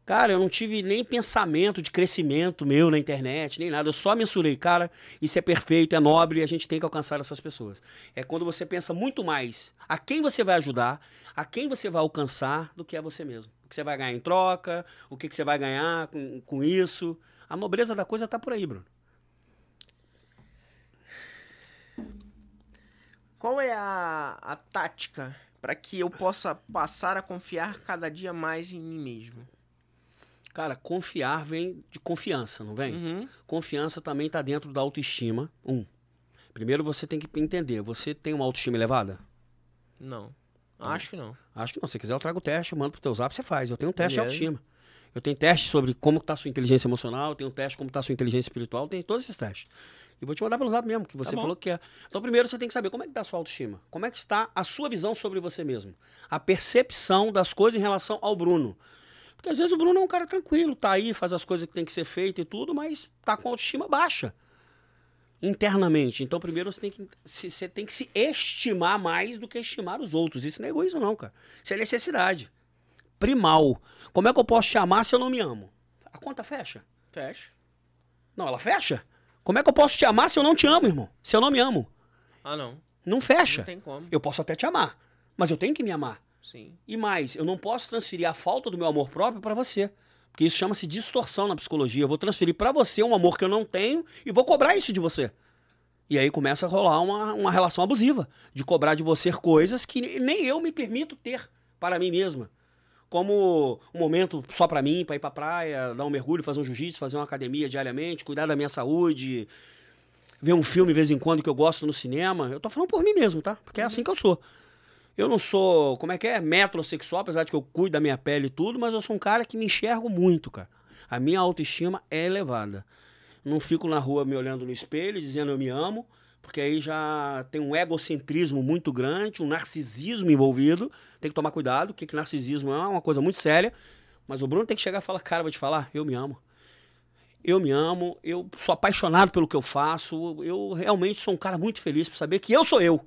cara, eu não tive nem pensamento de crescimento meu na internet, nem nada. Eu só mensurei, cara, isso é perfeito, é nobre e a gente tem que alcançar essas pessoas. É quando você pensa muito mais a quem você vai ajudar, a quem você vai alcançar, do que a você mesmo. O que você vai ganhar em troca, o que, que você vai ganhar com, com isso. A nobreza da coisa tá por aí, Bruno. Qual é a, a tática para que eu possa passar a confiar cada dia mais em mim mesmo? Cara, confiar vem de confiança, não vem? Uhum. Confiança também está dentro da autoestima. Um. Primeiro você tem que entender, você tem uma autoestima elevada? Não. Acho que não. Acho que não. Se quiser, eu trago o teste, eu mando pro teu zap, você faz. Eu tenho um teste de autoestima. Eu tenho teste sobre como está a sua inteligência emocional, eu tenho um teste como está a sua inteligência espiritual, tenho todos esses testes. E vou te mandar pelo zap mesmo, que você Tá falou que é. Então, primeiro você tem que saber como é que está a sua autoestima. Como é que está a sua visão sobre você mesmo. A percepção das coisas em relação ao Bruno. Porque às vezes o Bruno é um cara tranquilo, tá aí, faz as coisas que tem que ser feito e tudo, mas tá com a autoestima baixa. Internamente. Então, primeiro você tem que se, você tem que se estimar mais do que estimar os outros. Isso não é egoísmo, não, cara. Isso é necessidade. Primal. Como é que eu posso te amar se eu não me amo? A conta fecha. Fecha. Não, ela fecha. Como é que eu posso te amar se eu não te amo, irmão? Se eu não me amo? Ah, não. Não fecha. Não tem como. Eu posso até te amar, mas eu tenho que me amar. Sim. E mais, eu não posso transferir a falta do meu amor próprio para você. Porque isso chama-se distorção na psicologia. Eu vou transferir para você um amor que eu não tenho e vou cobrar isso de você. E aí começa a rolar uma, uma relação abusiva. De cobrar de você coisas que nem eu me permito ter para mim mesma. Como um momento só para mim, para ir para praia, dar um mergulho, fazer um jiu-jitsu, fazer uma academia diariamente, cuidar da minha saúde, ver um filme de vez em quando que eu gosto no cinema. Eu tô falando por mim mesmo, tá? Porque é assim que eu sou. Eu não sou, como é que é, metrosexual, apesar de que eu cuido da minha pele e tudo, mas eu sou um cara que me enxergo muito, cara. A minha autoestima é elevada. Não fico na rua me olhando no espelho dizendo eu me amo, porque aí já tem um egocentrismo muito grande, um narcisismo envolvido. Tem que tomar cuidado, porque que narcisismo é uma coisa muito séria. Mas o Bruno tem que chegar e falar, cara, vou te falar, eu me amo. Eu me amo, eu sou apaixonado pelo que eu faço, eu realmente sou um cara muito feliz por saber que eu sou eu.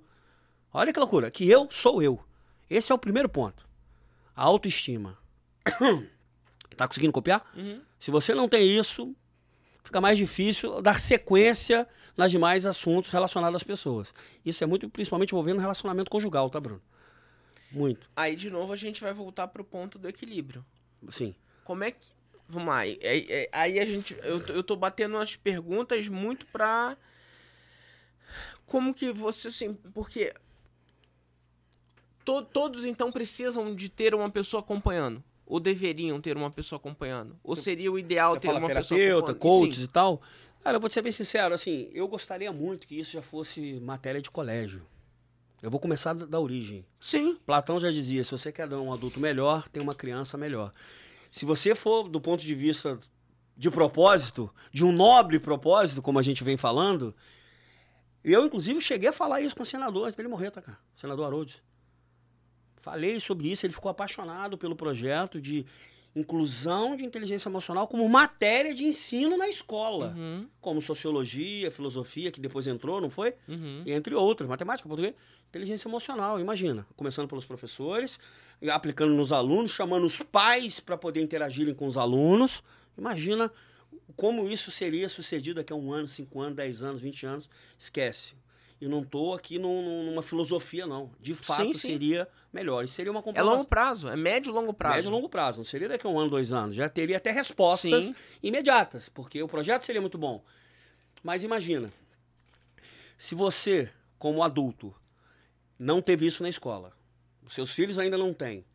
Olha que loucura, que eu sou eu. Esse é o primeiro ponto. A autoestima. tá conseguindo copiar? Uhum. Se você não tem isso, fica mais difícil dar sequência nas demais assuntos relacionados às pessoas. Isso é muito, principalmente envolvendo relacionamento conjugal, tá, Bruno? Muito. Aí, de novo, a gente vai voltar pro ponto do equilíbrio. Sim. Como é que. Vamos lá. Aí, aí- aí a gente. Eu, tô- eu tô batendo as perguntas muito pra. Como que você assim. Porque. To- todos então precisam de ter uma pessoa acompanhando. Ou deveriam ter uma pessoa acompanhando. Ou seria o ideal Você ter uma pessoa acompanhando. coaches e tal. Cara, eu vou te ser bem sincero, assim, eu gostaria muito que isso já fosse matéria de colégio. Eu vou começar da, origem. Sim. Platão já dizia, se você quer dar um adulto melhor, tem uma criança melhor. Se você for do ponto de vista de propósito, de um nobre propósito, como a gente vem falando, eu inclusive cheguei a falar isso com o senador antes dele morrer, tá, cara? O senador Haroldo. Falei sobre isso, ele ficou apaixonado pelo projeto de inclusão de inteligência emocional como matéria de ensino na escola. Uhum, Como sociologia, filosofia, que depois entrou, não foi? uhum. E entre outras, matemática, português, inteligência emocional, imagina. Começando pelos professores, aplicando nos alunos, chamando os pais para poder interagirem com os alunos. Imagina como isso seria sucedido daqui a um ano, cinco anos, dez anos, vinte anos. Esquece. E não estou aqui num- num- numa filosofia, não. De fato, Sim, sim. seria melhor. E seria uma É longo prazo. É médio e longo prazo. Médio e longo prazo. Não seria daqui a um ano, dois anos. Já teria até respostas Sim. imediatas, porque o projeto seria muito bom. Mas imagina, se você, como adulto, não teve isso na escola, seus filhos ainda não têm.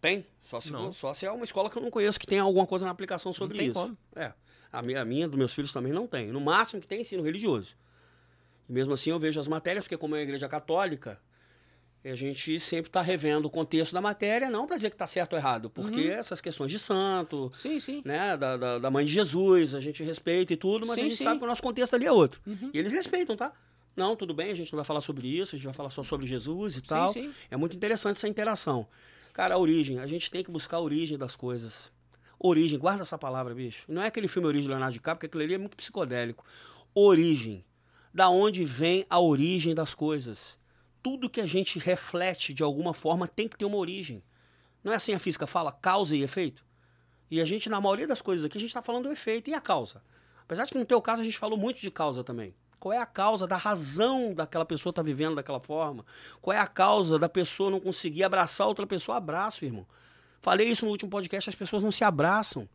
Tem? Só se, Não. só se é uma escola que eu não conheço que tem alguma coisa na aplicação sobre isso. como. É. A minha, a minha, dos meus filhos também não tem. No máximo que tem ensino religioso. E mesmo assim eu vejo as matérias, porque como é uma igreja católica, a gente sempre está revendo o contexto da matéria, não para dizer que está certo ou errado, porque Uhum. essas questões de santo, Sim, sim. né, da, da, da mãe de Jesus, a gente respeita e tudo, mas Sim, a gente sabe que o nosso contexto ali é outro. Uhum. E eles respeitam, tá? Não, tudo bem, a gente não vai falar sobre isso, a gente vai falar só sobre Jesus e tal. sim. É muito interessante essa interação. Cara, a origem, a gente tem que buscar a origem das coisas. Origem, guarda essa palavra, bicho. Não é aquele filme Origem do Leonardo DiCaprio, porque aquilo ali é muito psicodélico. Origem. Da onde vem a origem das coisas. Tudo que a gente reflete de alguma forma tem que ter uma origem. Não é assim a física fala, causa e efeito? E a gente, na maioria das coisas aqui, a gente está falando do efeito. E a causa? Apesar de que no teu caso a gente falou muito de causa também. Qual é a causa da razão daquela pessoa estar vivendo daquela forma? Qual é a causa da pessoa não conseguir abraçar outra pessoa? Abraço, irmão. Falei isso no último podcast, as pessoas não se abraçam.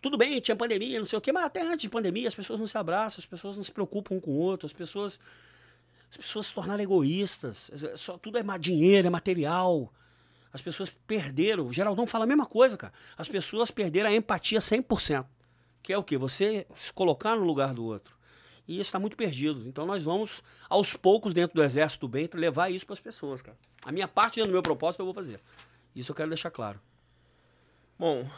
Tudo bem, tinha pandemia, não sei o quê, mas até antes de pandemia as pessoas não se abraçam, as pessoas não se preocupam um com o outro, as pessoas as pessoas se tornaram egoístas. Só, tudo é dinheiro, é material. As pessoas perderam. O Geraldão fala a mesma coisa, cara. As pessoas perderam a empatia 100%. Que é o quê? Você se colocar no lugar do outro. E isso está muito perdido. Então nós vamos, aos poucos, dentro do Exército do Bem, levar isso para as pessoas, cara. A minha parte do meu propósito eu vou fazer. Isso eu quero deixar claro. Bom,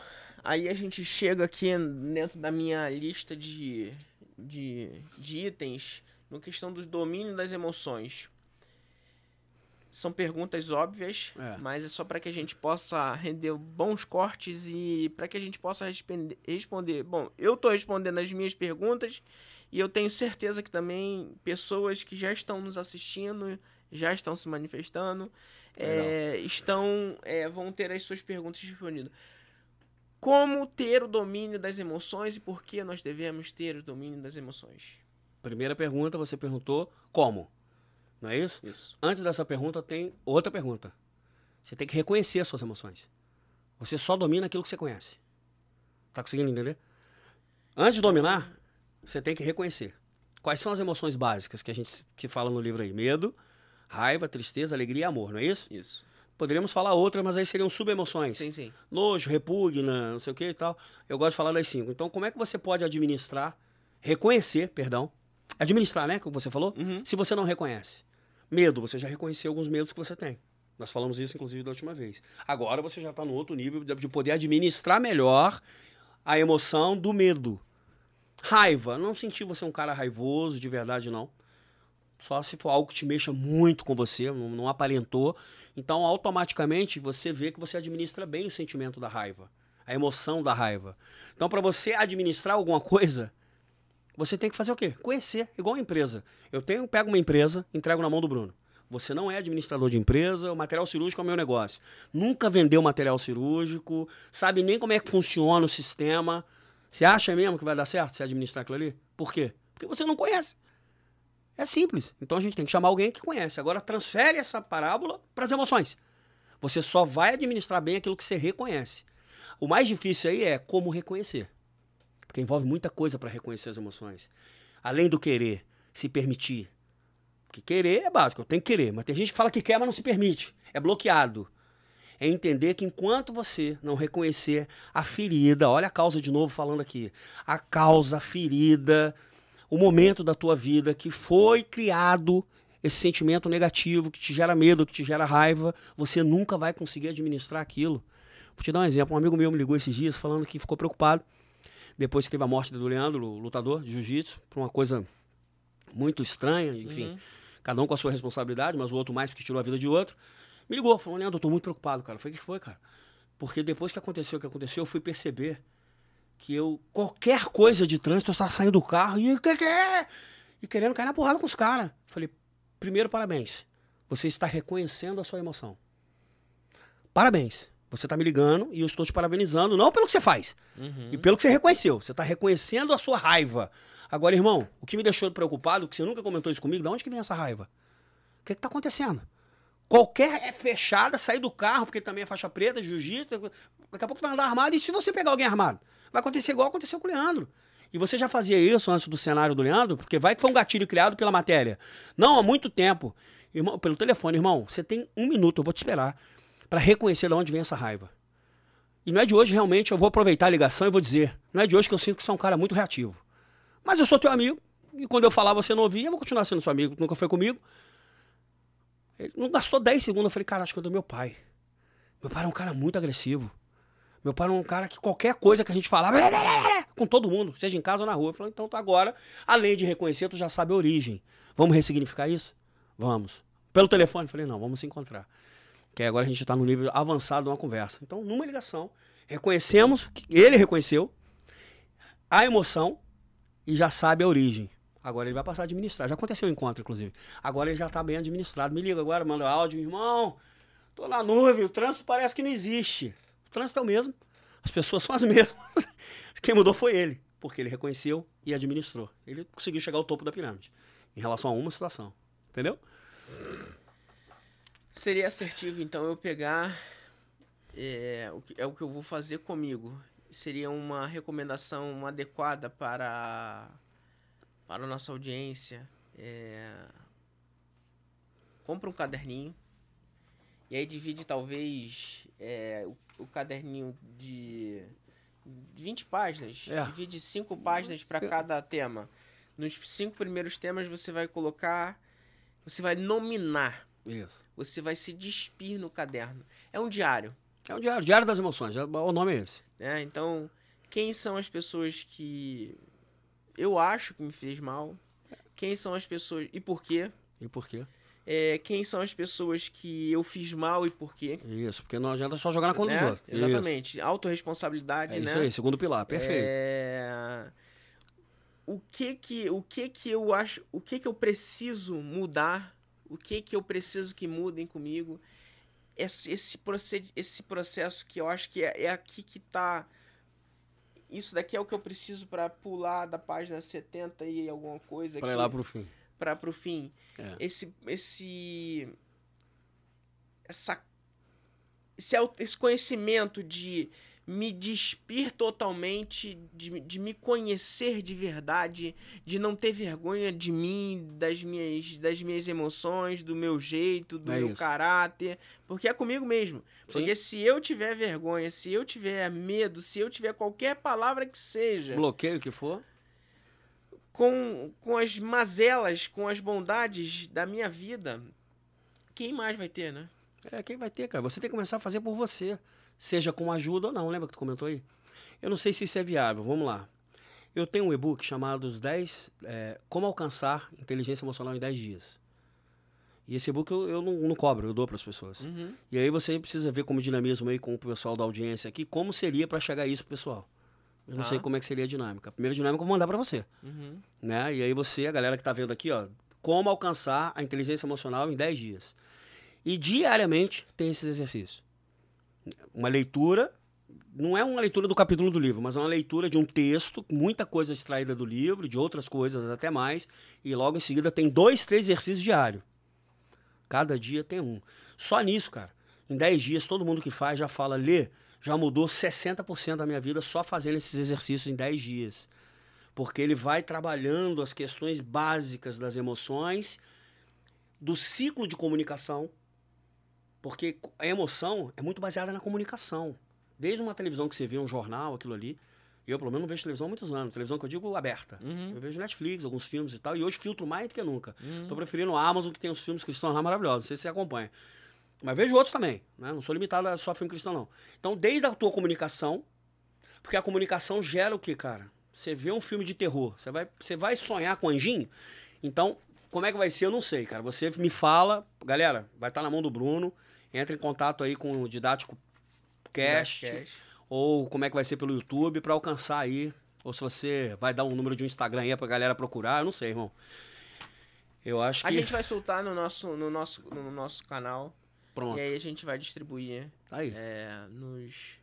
aí a gente chega aqui dentro da minha lista de, de, de itens no questão do domínio das emoções. São perguntas óbvias, É. mas é só para que a gente possa render bons cortes e para que a gente possa responder, responder. Bom, eu estou respondendo as minhas perguntas e eu tenho certeza que também pessoas que já estão nos assistindo, já estão se manifestando, é, estão é, vão ter as suas perguntas respondidas. Como ter o domínio das emoções e por que nós devemos ter o domínio das emoções? Primeira pergunta, você perguntou como. Não é isso? Isso. Antes dessa pergunta, tem outra pergunta. Você tem que reconhecer as suas emoções. Você só domina aquilo que você conhece. Tá conseguindo entender? Antes de dominar, você tem que reconhecer. Quais são as emoções básicas que a gente que fala no livro aí? Medo, raiva, tristeza, alegria e amor, não é isso? Isso. Poderíamos falar outras, mas aí seriam subemoções. Sim, sim. Nojo, repugna, não sei o que e tal. Eu gosto de falar das cinco. Então, como é que você pode administrar, reconhecer, perdão, administrar, né, como você falou, Uhum. se você não reconhece? Medo, você já reconheceu alguns medos que você tem. Nós falamos isso, inclusive, da última vez. Agora você já está no outro nível de de poder administrar melhor a emoção do medo. Raiva, não senti você um cara raivoso, de verdade, não. Só se for algo que te mexa muito com você, não, não aparentou. Então, automaticamente, você vê que você administra bem o sentimento da raiva, a emoção da raiva. Então, para você administrar alguma coisa, você tem que fazer o quê? Conhecer, igual a empresa. Eu tenho, pego uma empresa, entrego na mão do Bruno. Você não é administrador de empresa, o material cirúrgico é o meu negócio. Nunca vendeu material cirúrgico, sabe nem como é que funciona o sistema. Você acha mesmo que vai dar certo se administrar aquilo ali? Por quê? Porque você não conhece. É simples. Então a gente tem que chamar alguém que conhece. Agora transfere essa parábola para as emoções. Você só vai administrar bem aquilo que você reconhece. O mais difícil aí é como reconhecer. Porque envolve muita coisa para reconhecer as emoções. Além do querer, se permitir. Porque querer é básico, eu tenho que querer. Mas tem gente que fala que quer, mas não se permite. É bloqueado. É entender que enquanto você não reconhecer a ferida, olha a causa de novo falando aqui, a causa, ferida, o momento da tua vida que foi criado esse sentimento negativo que te gera medo, que te gera raiva, você nunca vai conseguir administrar aquilo. Vou te dar um exemplo. Um amigo meu me ligou esses dias falando que ficou preocupado depois que teve a morte do Leandro, lutador de jiu-jitsu, por uma coisa muito estranha, enfim. Uhum. Cada um com a sua responsabilidade, mas o outro mais porque tirou a vida de outro. Me ligou, falou, Leandro, eu tô muito preocupado, cara. Eu falei, o que foi, cara? Porque depois que aconteceu o que aconteceu, eu fui perceber que eu, qualquer coisa de trânsito, eu estava saindo do carro e, que, que é? e querendo cair na porrada com os caras. Falei, primeiro, parabéns. Você está reconhecendo a sua emoção. Parabéns. Você está me ligando e eu estou te parabenizando, não pelo que você faz, uhum. e pelo que você reconheceu. Você está reconhecendo a sua raiva. Agora, irmão, o que me deixou preocupado, que você nunca comentou isso comigo, de onde que vem essa raiva? O que está acontecendo? Qualquer é fechada, sair do carro, porque também é faixa preta, jiu-jitsu, daqui a pouco vai andar armado, e se você pegar alguém armado? Vai acontecer igual aconteceu com o Leandro. E você já fazia isso antes do cenário do Leandro? Porque vai que foi um gatilho criado pela matéria. Não, há muito tempo. Irmão, pelo telefone, irmão, você tem um minuto, eu vou te esperar, para reconhecer de onde vem essa raiva. E não é de hoje, realmente, eu vou aproveitar a ligação e vou dizer. Não é de hoje que eu sinto que você é um cara muito reativo. Mas eu sou teu amigo, e quando eu falar você não ouvir, eu vou continuar sendo seu amigo. Nunca foi comigo. Ele não gastou 10 segundos. Eu falei, cara, acho que é do meu pai. Meu pai é um cara muito agressivo. Meu pai é um cara que qualquer coisa que a gente falava, com todo mundo, seja em casa ou na rua. Eu falei, então agora, além de reconhecer, tu já sabe a origem. Vamos ressignificar isso? Vamos. Pelo telefone, eu falei, não, vamos se encontrar. Que agora a gente está no nível avançado de uma conversa. Então, numa ligação, reconhecemos, ele reconheceu a emoção e já sabe a origem. Agora ele vai passar a administrar. Já aconteceu o encontro, inclusive. Agora ele já está bem administrado. Me liga agora, manda áudio, irmão. Tô na nuvem, o trânsito parece que não existe. O trânsito é o mesmo. As pessoas são as mesmas. Quem mudou foi ele, porque ele reconheceu e administrou. Ele conseguiu chegar ao topo da pirâmide em relação a uma situação. Entendeu? Seria assertivo, então, eu pegar. É o, que, é o que eu vou fazer comigo. Seria uma recomendação adequada para para a nossa audiência, é... compra um caderninho e aí divide talvez é, o, caderninho de 20 páginas, é. divide 5 páginas para cada tema. Nos cinco primeiros temas você vai colocar, você vai nominar. Isso. Você vai se despir no caderno. É um diário. É um diário, diário das emoções. É, o nome é esse. É, então, quem são as pessoas que eu acho que me fez mal. Quem são as pessoas e por quê? E por quê? É, quem são as pessoas que eu fiz mal e por quê? Isso, porque não adianta só jogar na conta né? dos outros. Exatamente. Isso. Autoresponsabilidade, é né? Isso aí, segundo pilar, perfeito. É... O que que, o que que eu acho, o que que eu preciso mudar? O que que eu preciso que mudem comigo? Esse, esse, proced, esse processo que eu acho que é, é aqui que está isso daqui é o que eu preciso para pular da página 70 e alguma coisa. Para ir lá pro fim. Para pro fim. É. Esse esse essa esse, esse conhecimento de me despir totalmente, de, de me conhecer de verdade, de não ter vergonha de mim, das minhas, das minhas emoções, do meu jeito, do é meu isso. caráter, porque é comigo mesmo. Sim. Porque se eu tiver vergonha, se eu tiver medo, se eu tiver qualquer palavra que seja. Bloqueio que for. Com, com as mazelas, com as bondades da minha vida, quem mais vai ter, né? É, quem vai ter, cara? Você tem que começar a fazer por você seja com ajuda ou não. Lembra que tu comentou aí? Eu não sei se isso é viável. Vamos lá. Eu tenho um e-book chamado os 10, é, Como Alcançar Inteligência Emocional em 10 Dias. E esse e-book eu, eu não, não, cobro, eu dou para as pessoas. Uhum. E aí você precisa ver como dinamismo aí com o pessoal da audiência aqui, como seria para chegar isso pro pessoal. Eu não ah. sei como é que seria a dinâmica. A primeira dinâmica eu vou mandar para você. Uhum. Né? E aí você, a galera que tá vendo aqui, ó, como alcançar a inteligência emocional em 10 dias. E diariamente tem esses exercícios uma leitura não é uma leitura do capítulo do livro, mas é uma leitura de um texto, muita coisa extraída do livro, de outras coisas até mais, e logo em seguida tem dois, três exercícios diários. Cada dia tem um. Só nisso, cara. Em 10 dias, todo mundo que faz já fala, lê, já mudou 60% da minha vida só fazendo esses exercícios em 10 dias. Porque ele vai trabalhando as questões básicas das emoções, do ciclo de comunicação, porque a emoção é muito baseada na comunicação. Desde uma televisão que você vê, um jornal, aquilo ali. Eu, pelo menos, não vejo televisão há muitos anos. Televisão que eu digo aberta. Uhum. Eu vejo Netflix, alguns filmes e tal. E hoje filtro mais do que nunca. Uhum. Tô preferindo o Amazon, que tem os filmes cristãos lá maravilhosos. Não sei se você acompanha. Mas vejo outros também. Né? Não sou limitado a só filme cristão, não. Então, desde a tua comunicação, porque a comunicação gera o que, cara? Você vê um filme de terror, você vai, você vai sonhar com anjinho? Então, como é que vai ser? Eu não sei, cara. Você me fala, galera, vai estar na mão do Bruno. Entra em contato aí com o Didático Cast, Cast. ou como é que vai ser pelo YouTube para alcançar aí. Ou se você vai dar um número de um Instagram aí pra galera procurar, eu não sei, irmão. Eu acho que. A gente vai soltar no nosso, no nosso, no nosso canal. Pronto. E aí a gente vai distribuir aí. é, nos,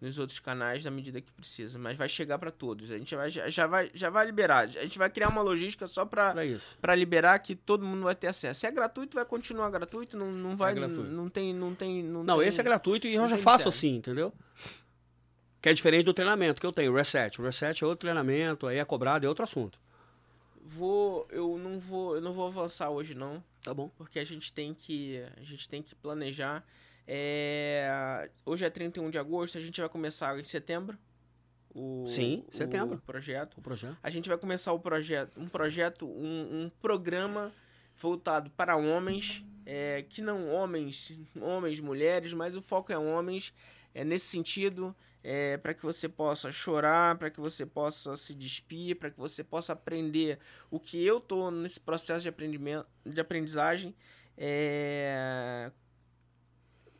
nos outros canais na medida que precisa. Mas vai chegar pra todos. A gente vai, já, vai, já vai liberar. A gente vai criar uma logística só isso. pra liberar que todo mundo vai ter acesso. Se é gratuito, vai continuar gratuito. Não, não vai. gratuito. Não tem. Não, tem, não, Não, tem- esse é gratuito e eu não já faço mistério. assim, entendeu? Que é diferente do treinamento que eu tenho, o reset. O reset é outro treinamento, aí é cobrado, é outro assunto. Vou. Eu não vou. Eu não vou avançar hoje, não. Tá bom. porque a gente tem que a gente tem que planejar. É, hoje é 31 de agosto, a gente vai começar em setembro. O, Sim, o setembro. projeto. O projeto. A gente vai começar o projeto, um projeto, um, um programa voltado para homens, é, que não homens, homens, mulheres, mas o foco é homens. É nesse sentido, é, para que você possa chorar, para que você possa se despir, para que você possa aprender o que eu tô nesse processo de aprendimento, de aprendizagem. É,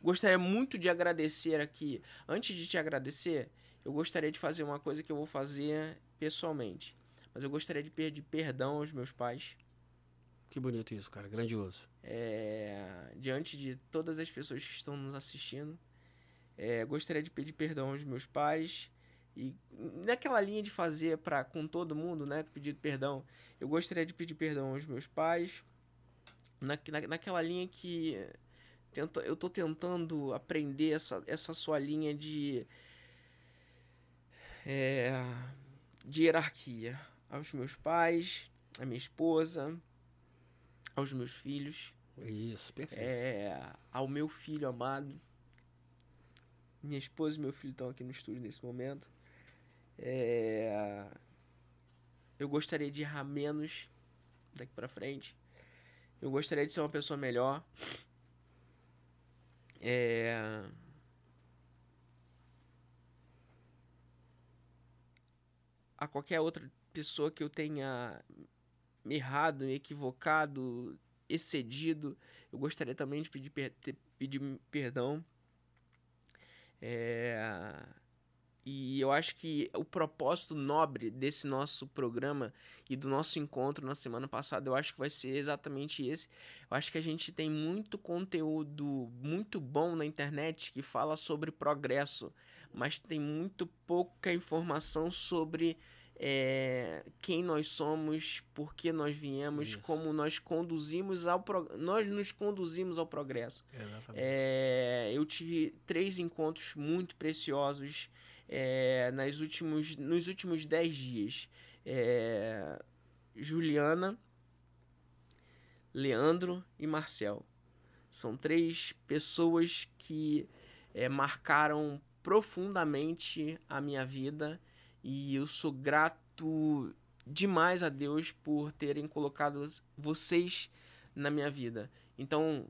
gostaria muito de agradecer aqui. Antes de te agradecer, eu gostaria de fazer uma coisa que eu vou fazer pessoalmente. Mas eu gostaria de pedir perdão aos meus pais. Que bonito isso, cara. Grandioso. é, diante de todas as pessoas que estão nos assistindo. É, gostaria de pedir perdão aos meus pais. E naquela linha de fazer para com todo mundo, né? Pedir perdão. Eu gostaria de pedir perdão aos meus pais. Na, na, naquela linha que tenta, eu tô tentando aprender essa, essa sua linha de. É, de hierarquia. Aos meus pais, à minha esposa, aos meus filhos, Isso, perfeito. é, ao meu filho amado. Minha esposa e meu filho estão aqui no estúdio nesse momento. É, eu gostaria de errar menos daqui pra frente. Eu gostaria de ser uma pessoa melhor. É, a qualquer outra pessoa que eu tenha me errado, me equivocado, excedido, eu gostaria também de pedir, per- pedir perdão. É, E eu acho que o propósito nobre desse nosso programa e do nosso encontro na semana passada, eu acho que vai ser exatamente esse. Eu acho que a gente tem muito conteúdo muito bom na internet que fala sobre progresso, mas tem muito pouca informação sobre é, quem nós somos, por que nós viemos, Isso. como nós conduzimos ao pro- nós nos conduzimos ao progresso. É, eu tive três encontros muito preciosos é, nas últimos, nos últimos dez dias. É, Juliana, Leandro e Marcel. São três pessoas que é, marcaram profundamente a minha vida e eu sou grato demais a Deus por terem colocado vocês na minha vida. Então,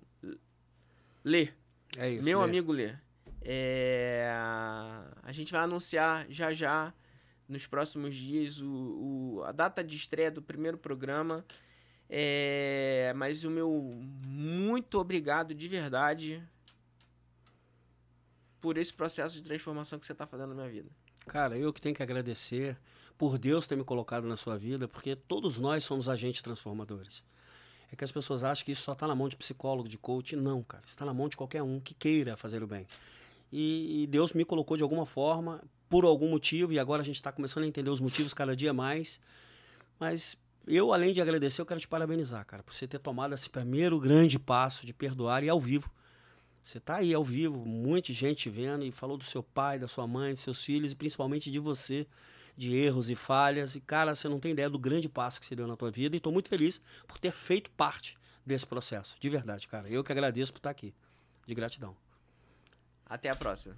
Lê, É isso. meu Lê. amigo Lê, é, a gente vai anunciar já já, nos próximos dias, o, o- a data de estreia do primeiro programa. É, mas o meu muito obrigado de verdade por esse processo de transformação que você está fazendo na minha vida. Cara, eu que tenho que agradecer por Deus ter me colocado na sua vida, porque todos nós somos agentes transformadores. É que as pessoas acham que isso só está na mão de psicólogo, de coach. Não, cara. Está na mão de qualquer um que queira fazer o bem. E, e Deus me colocou de alguma forma, por algum motivo, e agora a gente está começando a entender os motivos cada dia mais. Mas eu, além de agradecer, eu quero te parabenizar, cara, por você ter tomado esse primeiro grande passo de perdoar e ao vivo. Você está aí ao vivo, muita gente vendo e falou do seu pai, da sua mãe, dos seus filhos e principalmente de você, de erros e falhas. E, cara, você não tem ideia do grande passo que você deu na tua vida e estou muito feliz por ter feito parte desse processo. De verdade, cara. Eu que agradeço por estar aqui. De gratidão. Até a próxima.